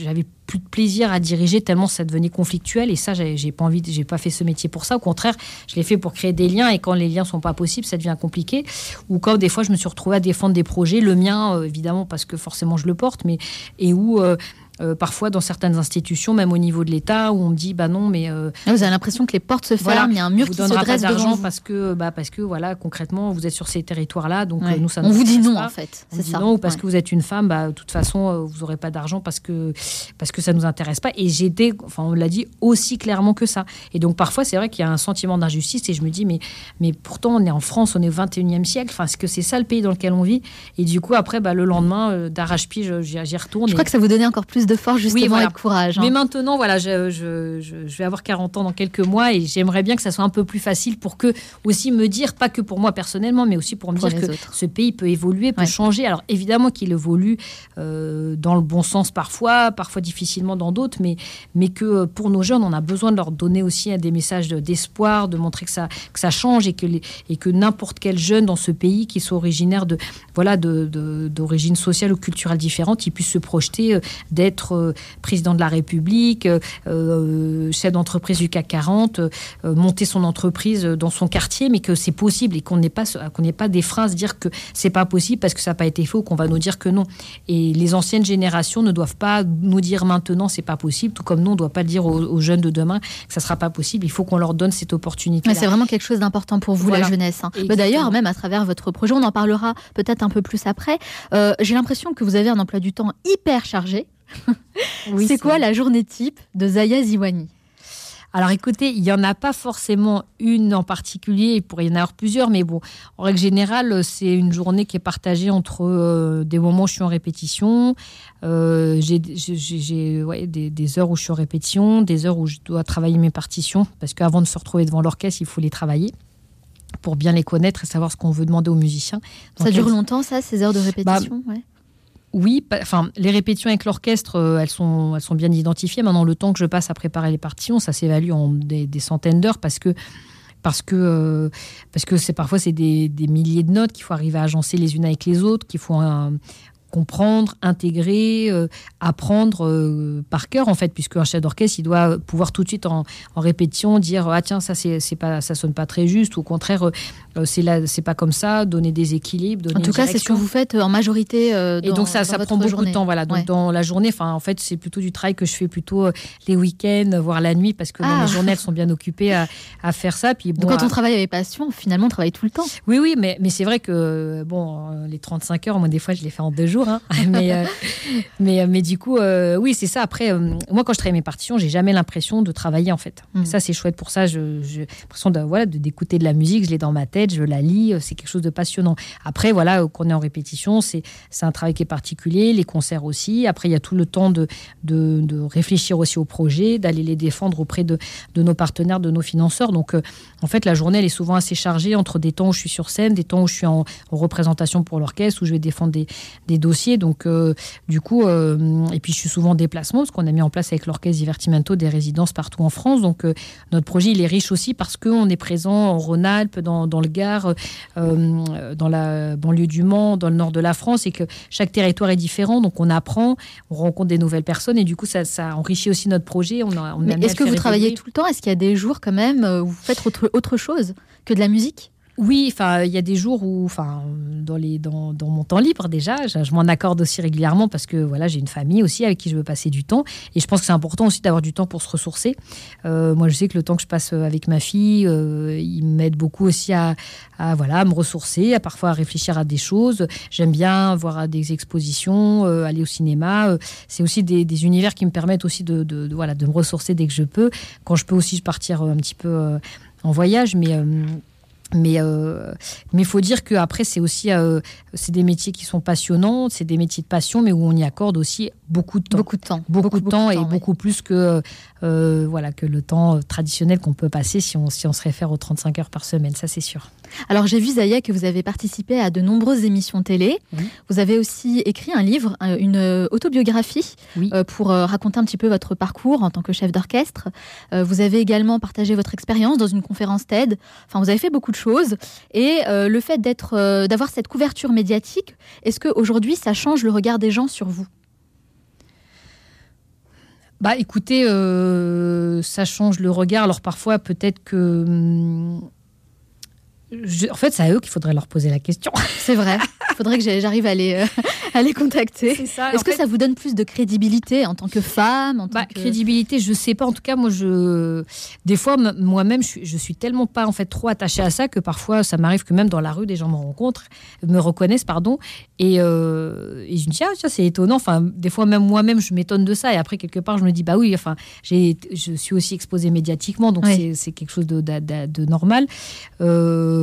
plus de plaisir à diriger tellement ça devenait conflictuel. Et ça, j'ai, pas envie, j'ai pas fait ce métier pour ça. Au contraire, je l'ai fait pour créer des liens. Et quand les liens sont pas possibles, ça devient compliqué. Ou quand des fois, je me suis retrouvée à défendre des projets, le mien, euh, évidemment, parce que forcément je le porte, mais et où euh, euh, parfois dans certaines institutions, même au niveau de l'État, où on me dit bah non, mais euh, ah, vous avez l'impression que les portes se ferment, il y a un mur qui se dresse d'argent parce que bah parce que voilà concrètement vous êtes sur ces territoires-là, donc euh, nous ça. On vous dit non en fait, c'est ça. Non ou parce que vous êtes une femme, bah de toute façon vous n'aurez pas d'argent parce que parce que ça nous intéresse pas. Et j'ai enfin on l'a dit aussi clairement que ça. Et donc parfois c'est vrai qu'il y a un sentiment d'injustice et je me dis mais mais pourtant on est en France, on est au 21e siècle. Enfin est-ce que c'est ça le pays dans lequel on vit? Et du coup après bah, le lendemain d'arrache-pied j'y retourne. Je crois que ça vous donnait encore plus de force justement courage. Mais hein. maintenant, voilà, je, je, vais avoir 40 ans dans quelques mois et j'aimerais bien que ça soit un peu plus facile pour que aussi me dire, pas que pour moi personnellement, mais aussi pour me dire que ce pays peut évoluer, peut changer. Alors évidemment qu'il évolue euh, dans le bon sens parfois, parfois difficilement dans d'autres, mais, mais que euh, pour nos jeunes, on a besoin de leur donner aussi des messages d'espoir, de montrer que ça, que ça change et que, et que n'importe quel jeune dans ce pays qui soit originaire de voilà d'origine de, sociale ou culturelle différente, il puisse se projeter euh, d'être président président de la République, euh, euh, chef d'entreprise du CAC 40, euh, monter son entreprise dans son quartier, mais que c'est possible et qu'on n'ait pas, qu'on n'ait pas des phrases dire que c'est pas possible parce que ça n'a pas été ou qu'on va nous dire que non. Et les anciennes générations ne doivent pas nous dire maintenant c'est pas possible, tout comme nous on ne doit pas le dire aux, jeunes de demain que ça sera pas possible. Il faut qu'on leur donne cette opportunité. C'est vraiment quelque chose d'important pour vous la jeunesse. Hein. D'ailleurs même à travers votre projet, on en parlera peut-être un peu plus après. J'ai l'impression que vous avez un emploi du temps hyper chargé. c'est quoi la journée type de Zaya Ziwani? Alors écoutez, il n'y en a pas forcément une en particulier, il pourrait y en avoir plusieurs, mais bon, en règle générale, c'est une journée qui est partagée entre euh, des moments où je suis en répétition, euh, j'ai des, heures où je suis en répétition, des heures où je dois travailler mes partitions, parce qu'avant de se retrouver devant l'orchestre, il faut les travailler pour bien les connaître et savoir ce qu'on veut demander aux musiciens. ça dure longtemps, ça, ces heures de répétition? Bah, oui, enfin, les répétitions avec l'orchestre, euh, elles, sont, elles sont bien identifiées. Maintenant, le temps que je passe à préparer les partitions, ça s'évalue en des, centaines d'heures parce que parce que euh, parce que c'est parfois c'est des, milliers de notes qu'il faut arriver à agencer les unes avec les autres, qu'il faut un, comprendre, intégrer, euh, apprendre euh, par cœur en fait, puisque un chef d'orchestre il doit pouvoir tout de suite en, répétition dire ah tiens ça c'est pas ça sonne pas très juste, ou au contraire euh, c'est là c'est pas comme ça, donner des équilibres. Donner en tout cas c'est ce que vous faites en majorité. Dans, Et donc ça, ça prend beaucoup de temps voilà. Donc dans la journée, enfin en fait c'est plutôt du travail que je fais plutôt les week-ends, voire la nuit, parce que ah. les journées elles sont bien occupées à, à faire ça. Puis bon, donc quand on travaille avec passion, finalement on travaille tout le temps. Oui oui, mais mais c'est vrai que bon les 35 heures, moi des fois je les fais en deux jours jour. Hein. mais, mais, mais du coup, oui, c'est ça. Après, moi, quand je travaille mes partitions, j'ai jamais l'impression de travailler en fait. Mm. Ça, c'est chouette pour ça. Je, j'ai l'impression de, voilà, d'écouter de la musique, je l'ai dans ma tête, je la lis. C'est quelque chose de passionnant. Après, voilà, qu'on est en répétition, c'est, un travail qui est particulier. Les concerts aussi. Après, il y a tout le temps de, de, de réfléchir aussi au projet, d'aller les défendre auprès de, de nos partenaires, de nos financeurs. Donc, en fait, la journée, elle est souvent assez chargée entre des temps où je suis sur scène, des temps où je suis en, représentation pour l'orchestre, où je vais défendre des, des dossiers. Donc, euh, du coup, euh, et puis je suis souvent en déplacement, parce qu'on a mis en place avec l'orchestre Divertimento des résidences partout en France. Donc, euh, notre projet, il est riche aussi parce qu'on est présent en Rhône-Alpes, dans, dans, le Gard, dans la banlieue du Mans, dans le nord de la France, et que chaque territoire est différent. Donc, on apprend, on rencontre des nouvelles personnes, et du coup, ça, ça enrichit aussi notre projet. On est-ce que vous travaillez tout le temps? Est-ce qu'il y a des jours quand même où vous faites autre, autre chose que de la musique? Oui, enfin, il y a des jours où, enfin, dans les, dans, mon temps libre déjà, je, m'en accorde aussi régulièrement parce que voilà, j'ai une famille aussi avec qui je veux passer du temps, et je pense que c'est important aussi d'avoir du temps pour se ressourcer. Euh, moi, je sais que le temps que je passe avec ma fille, euh, il m'aide beaucoup aussi à, à, voilà, me ressourcer, à parfois à réfléchir à des choses. J'aime bien voir des expositions, euh, aller au cinéma. c'est aussi des, univers qui me permettent aussi de, voilà, de me ressourcer dès que je peux. Quand je peux aussi partir un petit peu en voyage, mais mais euh, mais il faut dire que après c'est aussi euh, c'est des métiers qui sont passionnants, c'est des métiers de passion, mais où on y accorde aussi beaucoup de temps, beaucoup de temps, beaucoup, de temps et beaucoup plus que euh, voilà que le temps traditionnel qu'on peut passer si on si on se réfère aux 35 heures par semaine, ça c'est sûr. Alors j'ai vu Zaya que vous avez participé à de nombreuses émissions télé. Vous avez aussi écrit un livre, une autobiographie pour raconter un petit peu votre parcours en tant que chef d'orchestre. vous avez également partagé votre expérience dans une conférence TED. Enfin, vous avez fait beaucoup de choses. Et euh, le fait d'être, euh, d'avoir cette couverture médiatique, est-ce qu'aujourd'hui, ça change le regard des gens sur vous? Bah écoutez, euh, ça change le regard. Alors parfois peut-être que... Hum, en fait, c'est à eux qu'il faudrait leur poser la question. C'est vrai. Il faudrait que j'arrive à les, à les contacter. Est-ce que ça vous donne plus de crédibilité en tant que femme en bah, Crédibilité, je sais pas. En tout cas, moi, je, des fois, moi-même, je suis, je suis tellement pas en fait trop attachée à ça que parfois, ça m'arrive que même dans la rue, des gens me rencontrent, me reconnaissent, pardon, et, euh, et je me dis ah c'est étonnant. Enfin, des fois même moi-même, je m'étonne de ça, et après quelque part, je me dis bah oui, enfin, je suis aussi exposée médiatiquement, donc c'est quelque chose de, de, de normal. Euh,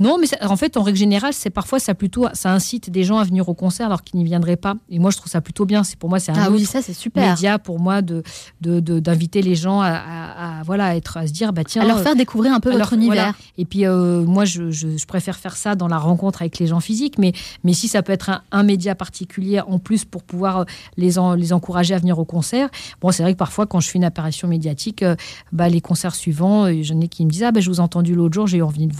non, mais en fait, en règle générale, c'est parfois ça plutôt, ça incite des gens à venir au concert alors qui n'y viendraient pas. Et moi, je trouve ça plutôt bien. C'est pour moi, c'est un ah oui, ça, c'est super. média pour moi de d'inviter les gens à, voilà être à se dire bah tiens, à leur faire découvrir un peu votre univers. Et puis euh, moi, je, je, préfère faire ça dans la rencontre avec les gens physiques, mais mais si ça peut être un, un média particulier en plus pour pouvoir euh, les en, les encourager à venir au concert. Bon, c'est vrai que parfois quand je fais une apparition médiatique, euh, bah, les concerts suivants, j'en ai qui me disent ah ben je vous ai entendu l'autre jour, j'ai eu envie de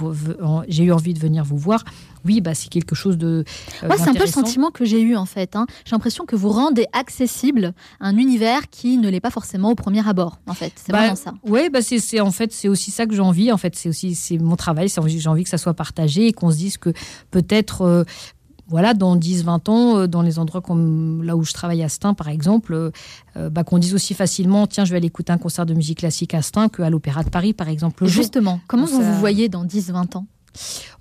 j'ai eu envie de venir vous voir oui, bah, c'est quelque chose de. Euh, c'est un peu le sentiment que j'ai eu en fait. Hein. J'ai l'impression que vous rendez accessible un univers qui ne l'est pas forcément au premier abord. En fait, c'est bah, vraiment ça. Oui, bah, c'est en fait c'est aussi ça que j'ai envie. En fait, c'est aussi c'est mon travail. J'ai envie que ça soit partagé et qu'on se dise que peut-être. Euh, voilà, dans 10-20 ans, euh, dans les endroits comme là où je travaille à Stein, par exemple, bah, qu'on dise aussi facilement, tiens, je vais aller écouter un concert de musique classique à Stein qu'à l'Opéra de Paris, par exemple. Justement, comment vous vous voyez dans 10-20 ans?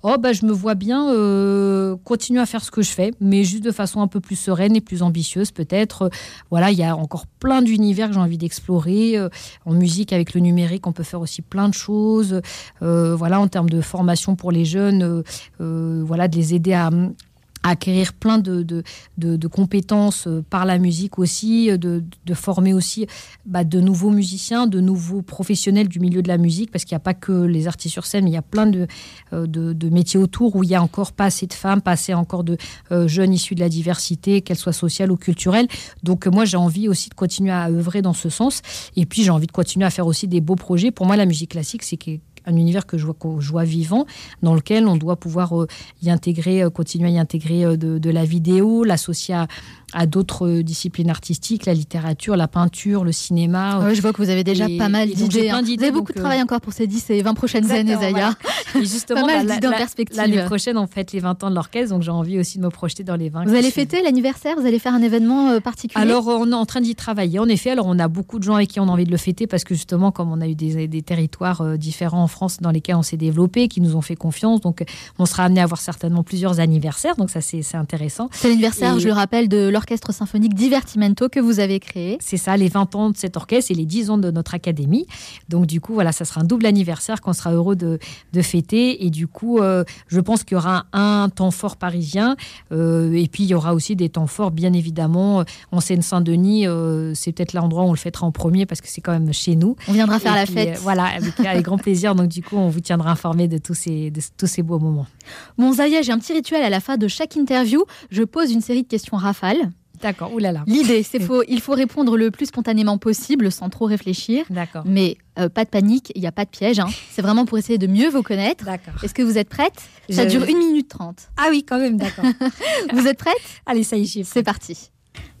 Oh, bah, je me vois bien euh, continuer à faire ce que je fais, mais juste de façon un peu plus sereine et plus ambitieuse, peut-être. Voilà, il y a encore plein d'univers que j'ai envie d'explorer. Euh, en musique, avec le numérique, on peut faire aussi plein de choses. Euh, voilà, en termes de formation pour les jeunes, voilà, de les aider à acquérir plein de, de, compétences euh, par la musique aussi, euh, de, former aussi bah, de nouveaux musiciens, de nouveaux professionnels du milieu de la musique, parce qu'il n'y a pas que les artistes sur scène, il y a plein de, euh, métiers autour où il y a encore pas assez de femmes, pas assez encore de jeunes issus de la diversité, qu'elle soit sociale ou culturelle. Donc moi, j'ai envie aussi de continuer à œuvrer dans ce sens. Et puis, j'ai envie de continuer à faire aussi des beaux projets. Pour moi, la musique classique, c'est un univers que je vois, que je vois vivant, dans lequel on doit pouvoir euh, y intégrer, euh, continuer à y intégrer euh, de, de la vidéo, l'associer à, à d'autres disciplines artistiques, la littérature, la peinture, le cinéma. je vois que vous avez déjà pas mal d'idées. Hein. Vous avez beaucoup de travail encore pour ces 10 et 20 prochaines années, Zaya. Justement, pas mal d'idées en perspective. L'année prochaine, on fête les 20 ans de l'orchestre, donc j'ai envie aussi de me projeter dans les 20. Vous allez fêter l'anniversaire Vous allez faire un événement particulier? Alors, on est en train d'y travailler. En effet, alors on a beaucoup de gens avec qui on a envie de le fêter parce que justement, comme on a eu des, des territoires différents France dans lesquels on s'est développé, qui nous ont fait confiance. Donc, on sera amené à avoir certainement plusieurs anniversaires. Donc, ça, c'est intéressant. C'est l'anniversaire, je le rappelle, de l'orchestre symphonique Divertimento que vous avez créé. C'est ça, les 20 ans de cet orchestre et les 10 ans de notre académie. Donc, du coup, voilà, ça sera un double anniversaire qu'on sera heureux de, de, fêter. Et du coup, euh, je pense qu'il y aura un temps fort parisien. Euh, et puis, il y aura aussi des temps forts, bien évidemment, en Seine-Saint-Denis. Euh, c'est peut-être l'endroit où on le fêtera en premier parce que c'est quand même chez nous. On viendra faire la fête. voilà, avec, grand plaisir. Donc, du coup, on vous tiendra informé de tous ces, de tous ces beaux moments. Bon, Zaya, j'ai un petit rituel à la fin de chaque interview. Je pose une série de questions rafales. D'accord, oulala. L'idée, c'est faut, il faut répondre le plus spontanément possible sans trop réfléchir. D'accord. Mais euh, pas de panique, il n'y a pas de piège. Hein. C'est vraiment pour essayer de mieux vous connaître. D'accord. Est-ce que vous êtes prête? Ça dure 1 minute 30. Ah oui, quand même, d'accord. vous êtes prête? Allez, ça y est, C'est parti.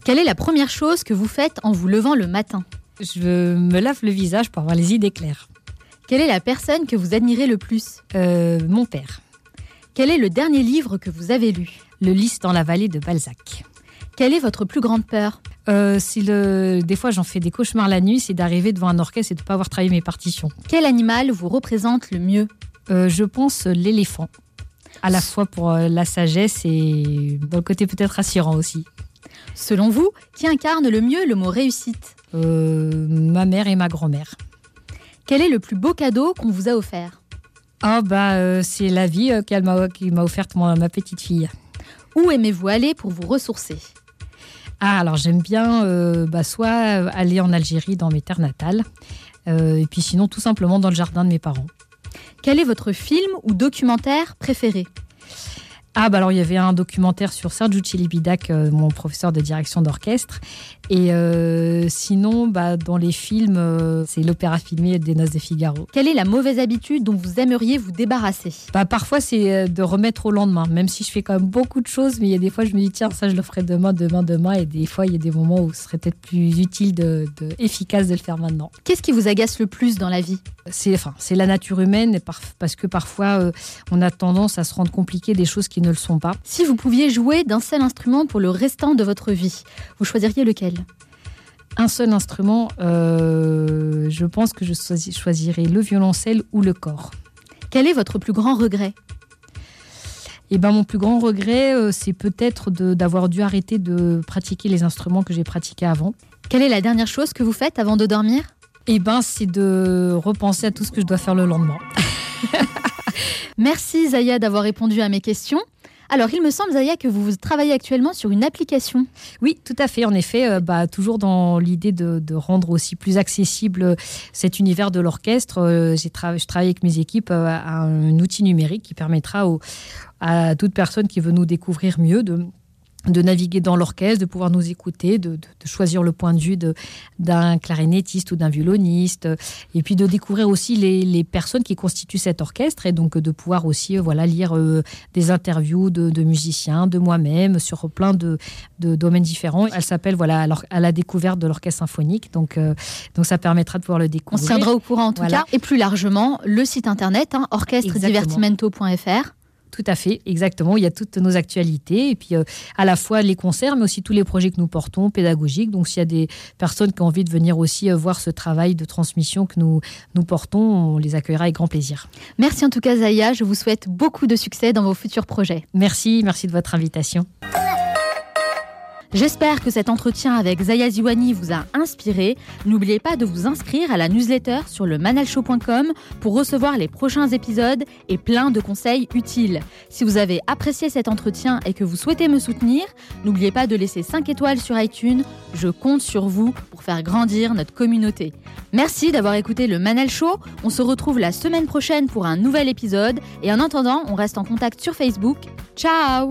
Quelle est la première chose que vous faites en vous levant le matin? Je me lave le visage pour avoir les idées claires. Quelle est la personne que vous admirez le plus? Euh, Mon père. Quel est le dernier livre que vous avez lu? Le Lys dans la vallée de Balzac. Quelle est votre plus grande peur? Euh, si le... Des fois, j'en fais des cauchemars la nuit, c'est d'arriver devant un orchestre et de ne pas avoir travaillé mes partitions. Quel animal vous représente le mieux? Euh, Je pense l'éléphant. À la fois pour la sagesse et dans le côté peut-être rassurant aussi. Selon vous, qui incarne le mieux le mot réussite? Ma mère et ma grand-mère. Quel est le plus beau cadeau qu'on vous a offert Ah bah euh, c'est la vie euh, qu'elle m'a m'a offerte ma, ma petite fille. Où aimez-vous aller pour vous ressourcer Ah alors j'aime bien euh, bah, soit aller en Algérie dans mes terres natales, et puis sinon tout simplement dans le jardin de mes parents. Quel est votre film ou documentaire préféré Ah bah alors il y avait un documentaire sur Sergio Celibidac, mon professeur de direction d'orchestre, et euh, sinon bah, dans les films euh, c'est l'opéra filmé des Noces de Figaro. Quelle est la mauvaise habitude dont vous aimeriez vous débarrasser? Bah, parfois, c'est euh, de remettre au lendemain, même si je fais quand même beaucoup de choses, mais il y a des fois, je me dis, tiens, ça, je le ferai demain, demain, demain, et des fois, il y a des moments où ce serait peut-être plus utile, de, de- efficace de le faire maintenant. Qu'est-ce qui vous agace le plus dans la vie? C'est enfin, la nature humaine, parce que parfois, euh, on a tendance à se rendre compliqué des choses qui ne le sont pas. Si vous pouviez jouer d'un seul instrument pour le restant de votre vie, vous choisiriez lequel? Un seul instrument, euh, je pense que je choisi- choisirais le violoncelle ou le corps. Quel est votre plus grand regret? Et ben, mon plus grand regret, euh, c'est peut-être d'avoir dû arrêter de pratiquer les instruments que j'ai pratiqués avant. Quelle est la dernière chose que vous faites avant de dormir? Eh ben, c'est de repenser à tout ce que je dois faire le lendemain. Merci Zaya d'avoir répondu à mes questions. Alors, il me semble, Zaya, que vous travaillez actuellement sur une application. Oui, tout à fait. En effet, euh, bah, toujours dans l'idée de, rendre aussi plus accessible euh, cet univers de l'orchestre, euh, je travaille avec mes équipes à un outil numérique qui permettra à toute personne qui veut nous découvrir mieux de de naviguer dans l'orchestre, de pouvoir nous écouter, de, de- de choisir le point de vue de- d'un clarinettiste ou d'un violoniste, et puis de découvrir aussi les, les personnes qui constituent cet orchestre, et donc de pouvoir aussi euh, voilà, lire euh, des interviews de, de musiciens, de moi-même, sur plein de, de domaines différents. Elle s'appelle voilà, à, à la découverte de l'orchestre symphonique, donc, euh, donc ça permettra de pouvoir le On découvrir. se tiendra au courant en tout Voilà. cas. Et plus largement, le site internet, hein, orchestredivertimento.fr. Tout à fait, exactement. Il y a toutes nos actualités et puis euh, à la fois les concerts, mais aussi tous les projets que nous portons pédagogiques. Donc s'il y a des personnes qui ont envie de venir aussi euh, voir ce travail de transmission que nous, nous portons, on les accueillera avec grand plaisir. Merci en tout cas, Zaya. Je vous souhaite beaucoup de succès dans vos futurs projets. Merci, merci de votre invitation. J'espère que cet entretien avec Zaya Ziwani vous a inspiré. N'oubliez pas de vous inscrire à la newsletter sur le manalshow.com pour recevoir les prochains épisodes et plein de conseils utiles. Si vous avez apprécié cet entretien et que vous souhaitez me soutenir, n'oubliez pas de laisser 5 étoiles sur iTunes. Je compte sur vous pour faire grandir notre communauté. Merci d'avoir écouté le Manal Show. On se retrouve la semaine prochaine pour un nouvel épisode. Et en attendant, on reste en contact sur Facebook. Ciao